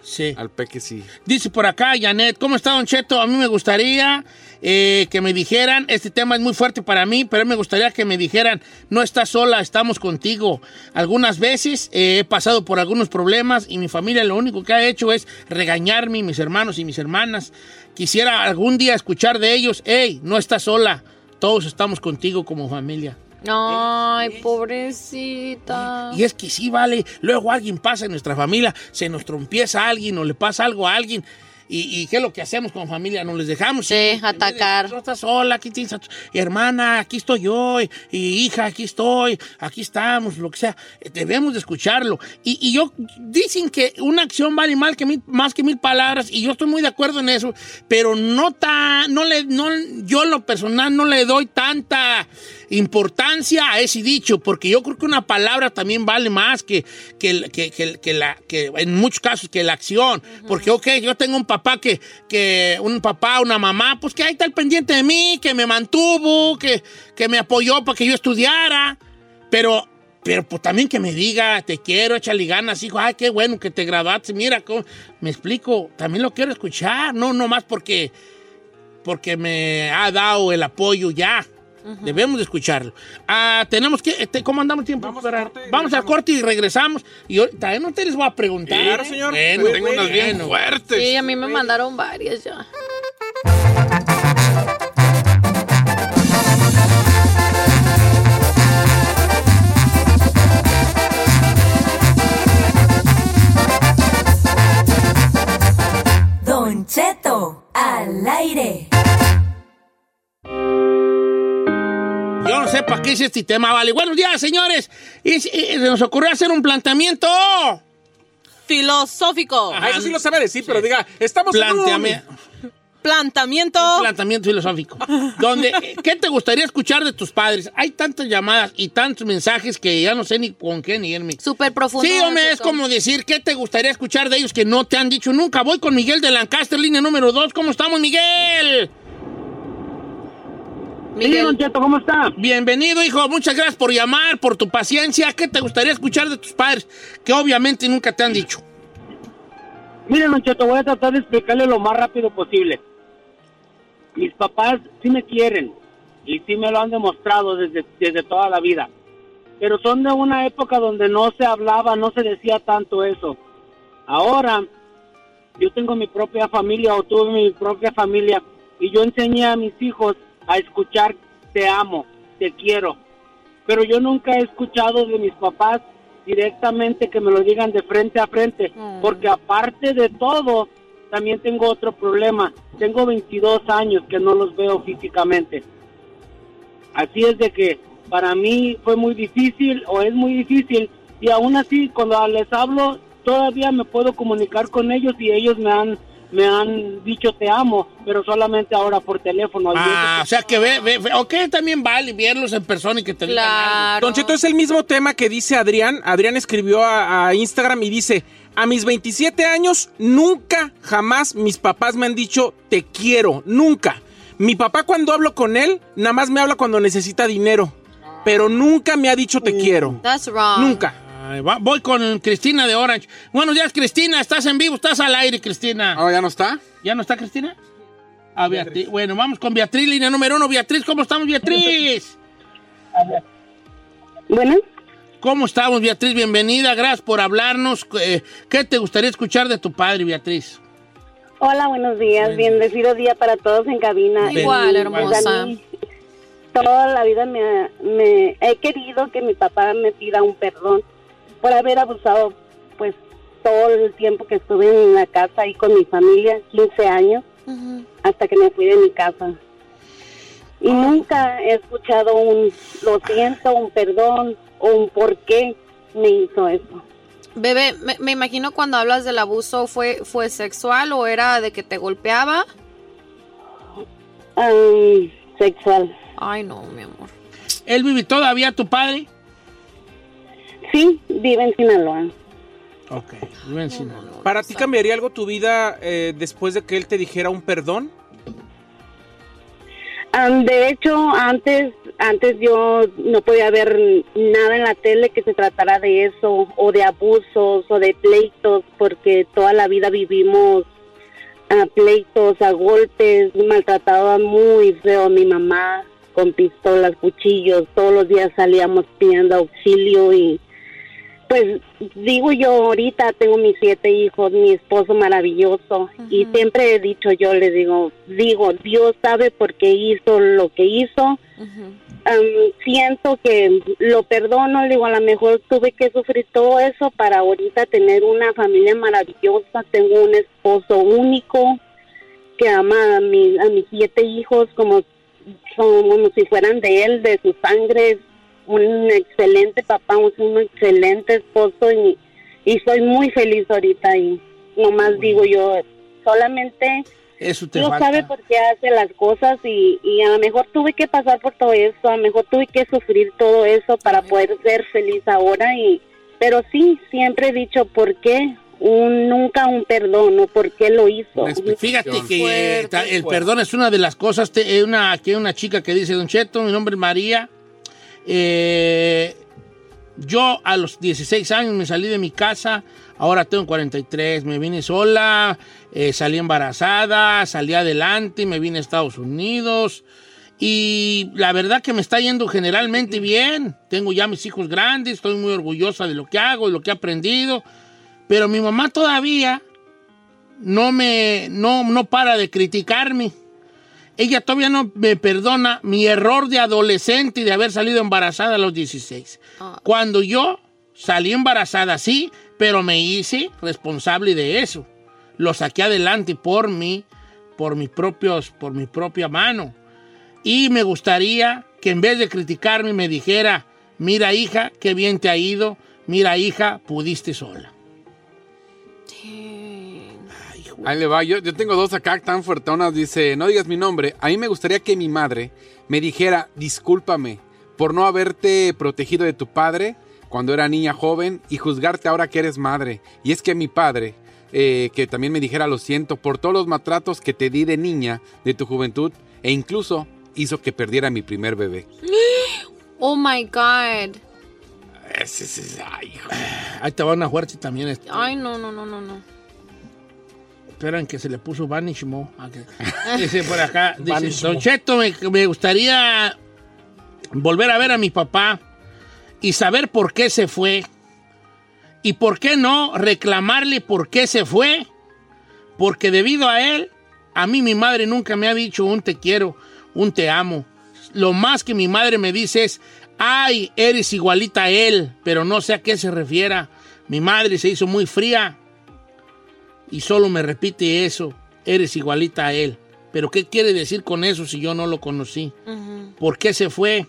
Sí.
Al peque sí.
Dice por acá, Janet, ¿cómo está Don Cheto? A mí me gustaría eh, que me dijeran, este tema es muy fuerte para mí, pero me gustaría que me dijeran, no estás sola, estamos contigo. Algunas veces eh, he pasado por algunos problemas y mi familia lo único que ha hecho es regañarme, mis hermanos y mis hermanas. Quisiera algún día escuchar de ellos, hey, no estás sola, todos estamos contigo como familia.
Ay, pobrecita.
Y es que sí, vale. Luego alguien pasa en nuestra familia, se nos trompieza a alguien o le pasa algo a alguien. ¿Y, y qué es lo que hacemos con familia? Nos les dejamos.
Sí, atacar.
No estás sola, aquí tienes a tu hermana, aquí estoy yo, y, y hija, aquí estoy, aquí estamos, lo que sea. Eh, Debemos de escucharlo. Y, y yo, dicen que una acción vale mal que mil- más que mil palabras, y yo estoy muy de acuerdo en eso, pero no tan, no le, no, yo en lo personal no le doy tanta importancia a ese dicho, porque yo creo que una palabra también vale más que, que, que, que- que la, que en muchos casos que la acción. Porque, ok, yo tengo un papá que, que, un papá, una mamá, pues que ahí está el pendiente de mí, que me mantuvo, que, que me apoyó para que yo estudiara, pero... Pero pues también que me diga, te quiero, échale ganas, hijo, ay, qué bueno que te graduaste, mira, cómo- me explico, también lo quiero escuchar, no nomás porque, porque me ha dado el apoyo ya. Debemos de escucharlo. Ah, tenemos que, este, ¿cómo andamos tiempo? Vamos, al corte y regresamos. Y también no te les voy a preguntar.
Claro,
¿eh?
señor.
Bueno,
Tengo unas bien
bueno.
fuertes.
Sí, a mí me mandaron varias ya.
Don Cheto, al aire.
Yo no sé para qué es este tema, vale. Buenos días, señores. Y, y- se nos ocurrió hacer un planteamiento.
Filosófico.
Ah, eso sí lo sabe decir, pero diga, estamos
Planteame-
en un...
Plantamiento.
planteamiento filosófico. Donde, eh, ¿Qué te gustaría escuchar de tus padres? Hay tantas llamadas y tantos mensajes que ya no sé ni con qué ni irme.
Súper profundo.
Sí, hombre, es como decir, ¿qué te gustaría escuchar de ellos que no te han dicho nunca? Voy con Miguel de Lancaster, línea número 2. ¿Cómo estamos, Miguel?
Miguel.
Don Cheto, ¿cómo está?
Bienvenido, hijo. Muchas gracias por llamar, por tu paciencia. ¿Qué te gustaría escuchar de tus padres que obviamente nunca te han dicho?
Mire, Don Cheto, voy a tratar de explicarle lo más rápido posible. mis papás sí me quieren y sí me lo han demostrado desde, desde toda la vida. Pero son de una época donde no se hablaba, no se decía tanto eso. Ahora, yo tengo mi propia familia o tuve mi propia familia y yo enseñé a mis hijos a escuchar te amo, te quiero. Pero yo nunca he escuchado de mis papás directamente que me lo digan de frente a frente, porque aparte de todo, también tengo otro problema. Tengo 22 años que no los veo físicamente. Así es de que para mí fue muy difícil o es muy difícil y aún así cuando les hablo todavía me puedo comunicar con ellos y ellos me han me han dicho te amo, pero solamente ahora por teléfono.
Ah, o sea que ve, ve, ve- ok, también vale verlos en persona y que te digan algo.
Don Cheto, es el mismo tema que dice Adrián. Adrián escribió a, a Instagram y dice, a mis 27 años, nunca, jamás mis papás me han dicho te quiero, nunca. Mi papá cuando hablo con él, nada más me habla cuando necesita dinero, pero nunca me ha dicho te quiero.
That's wrong.
Nunca.
Voy con Cristina de Orange. Buenos días, Cristina. Estás en vivo, estás al aire, Cristina.
Oh, ¿ya no está?
¿Ya no está Cristina? A Beatriz. Bueno, vamos con Beatriz, línea número uno. Beatriz, ¿cómo estamos, Beatriz?
Bueno.
¿Cómo estamos, Beatriz? Bienvenida, gracias por hablarnos. Eh, ¿Qué te gustaría escuchar de tu padre, Beatriz?
Hola, buenos días. Bendecido día para todos en cabina.
Igual,
Y,
hermosa.
mí, toda la vida me, me he querido que mi papá me pida un perdón por haber abusado, pues, todo el tiempo que estuve en la casa ahí con mi familia, 15 años, hasta que me fui de mi casa. Y nunca he escuchado un lo siento, un perdón o un por qué me hizo eso.
Bebé, me, me imagino cuando hablas del abuso, ¿fue, ¿fue sexual o era de que te golpeaba?
Ay, sexual.
Ay, no, mi amor.
¿Él vive todavía, tu padre?
Sí, vive en Sinaloa.
Ok, vive en Sinaloa.
¿Para ti cambiaría algo tu vida eh, después de que él te dijera un perdón?
De hecho, antes, antes yo no podía ver nada en la tele que se tratara de eso, o de abusos, o de pleitos, porque toda la vida vivimos a pleitos, a golpes, maltrataba muy feo a mi mamá, con pistolas, cuchillos, todos los días salíamos pidiendo auxilio y pues digo yo ahorita tengo mis siete hijos, mi esposo maravilloso y siempre he dicho yo le digo, digo, Dios sabe por qué hizo lo que hizo. Am, siento que lo perdono, le digo, a lo mejor tuve que sufrir todo eso para ahorita tener una familia maravillosa, tengo un esposo único que ama a, mi- a mis siete hijos como, son- como si fueran de él, de su sangre, un excelente papá, un, excelente esposo y, y soy muy feliz ahorita y nomás digo yo, solamente
Eso te
Dios
falta.
sabe por qué hace las cosas y, y a lo mejor tuve que pasar por todo eso, a lo mejor tuve que sufrir todo eso para poder ser feliz ahora y pero sí, siempre he dicho por qué un nunca un perdón o por qué lo hizo.
Fíjate que el perdón es una de las cosas. Te- eh, una, aquí hay una chica que dice, Don Cheto, mi nombre es María. Eh, yo a los 16 años me salí de mi casa, ahora tengo 43, me vine sola, eh, salí embarazada, salí adelante, me vine a Estados Unidos y la verdad que me está yendo generalmente bien. Tengo ya mis hijos grandes, estoy muy orgullosa de lo que hago, de lo que he aprendido, pero mi mamá todavía no me no, no para de criticarme. Ella todavía no me perdona mi error de adolescente y de haber salido embarazada a los 16. Cuando yo salí embarazada, sí, pero me hice responsable de eso. Lo saqué adelante por mí, por mis propios, por mi propia mano. Y me gustaría que en vez de criticarme me dijera, mira hija, qué bien te ha ido, mira hija, pudiste sola.
Ahí le va. Yo, yo tengo dos acá tan fuertonas. Dice, no digas mi nombre. A mí me gustaría que mi madre me dijera, discúlpame por no haberte protegido de tu padre cuando era niña joven y juzgarte ahora que eres madre. Y es que mi padre, eh, que también me dijera, lo siento por todos los maltratos que te di de niña, de tu juventud, e incluso hizo que perdiera mi primer bebé. (gasps)
Oh my God.
Ahí te va una fuerte también. este.
Ay, no, no, no, no, no.
Esperan que se le puso Vanish Mo. Que- (laughs) Dice por acá, dice, Don. Cheto, me, me gustaría volver a ver a mi papá y saber por qué se fue. Y por qué no reclamarle por qué se fue. Porque debido a él, a mí mi madre nunca me ha dicho un te quiero, un te amo. Lo más que mi madre me dice es, ay, eres igualita a él, pero no sé a qué se refiera. Mi madre se hizo muy fría y solo me repite eso, eres igualita a él. Pero ¿qué quiere decir con eso si yo no lo conocí? ¿Por qué se fue?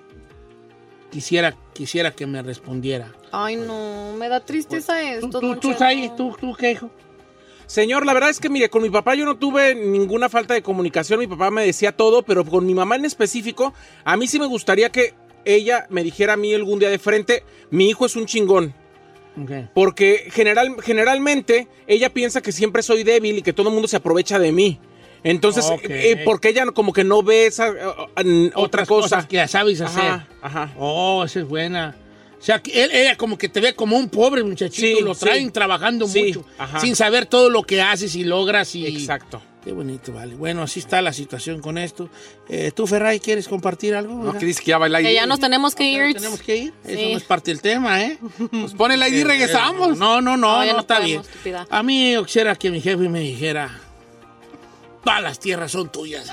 Quisiera, quisiera que me respondiera.
Ay, no, me da tristeza esto.
¿Tú, tú, ahí, tú, tú, qué hijo?
Señor, la verdad es que, mire, con mi papá yo no tuve ninguna falta de comunicación. Mi papá me decía todo, pero con mi mamá en específico, a mí sí me gustaría que ella me dijera a mí algún día de frente, mi hijo es un chingón. Porque general, generalmente ella piensa que siempre soy débil y que todo el mundo se aprovecha de mí. Entonces,
Ok.
eh, porque ella como que no ve esa eh, eh, otra cosa.
cosas que ya sabes hacer.
Ajá, ajá.
Oh, esa es buena. O sea, él- ella como que te ve como un pobre muchachito,
Sí,
lo
sí.
traen trabajando
Sí,
mucho,
ajá.
sin saber todo lo que haces y logras y...
Exacto.
Qué bonito, vale. Bueno, así está la situación con esto. Eh, ¿Tú, Ferray, quieres compartir algo?
No,
Mira.
que dice que ya va el
Que
ID.
ya nos tenemos que ir.
Tenemos que ir. Eso no es parte del tema, ¿eh?
Pues pon el ID y regresamos.
No, no, no,
No,
no,
ya no
está
podemos,
bien.
estúpida.
A mí yo quisiera que mi jefe me dijera, todas las tierras son tuyas. (laughs)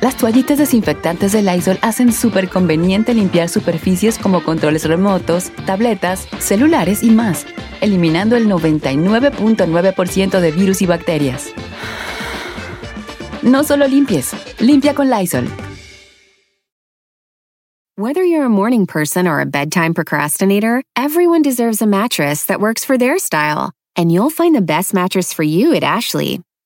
Las toallitas desinfectantes de Lysol hacen súper conveniente limpiar superficies como controles remotos, tabletas, celulares y más, eliminando el 99.9% de virus y bacterias. No solo limpies, limpia con Lysol.
Whether you're a morning person or a bedtime procrastinator, everyone deserves a mattress that works for their style. And you'll find the best mattress for you at Ashley.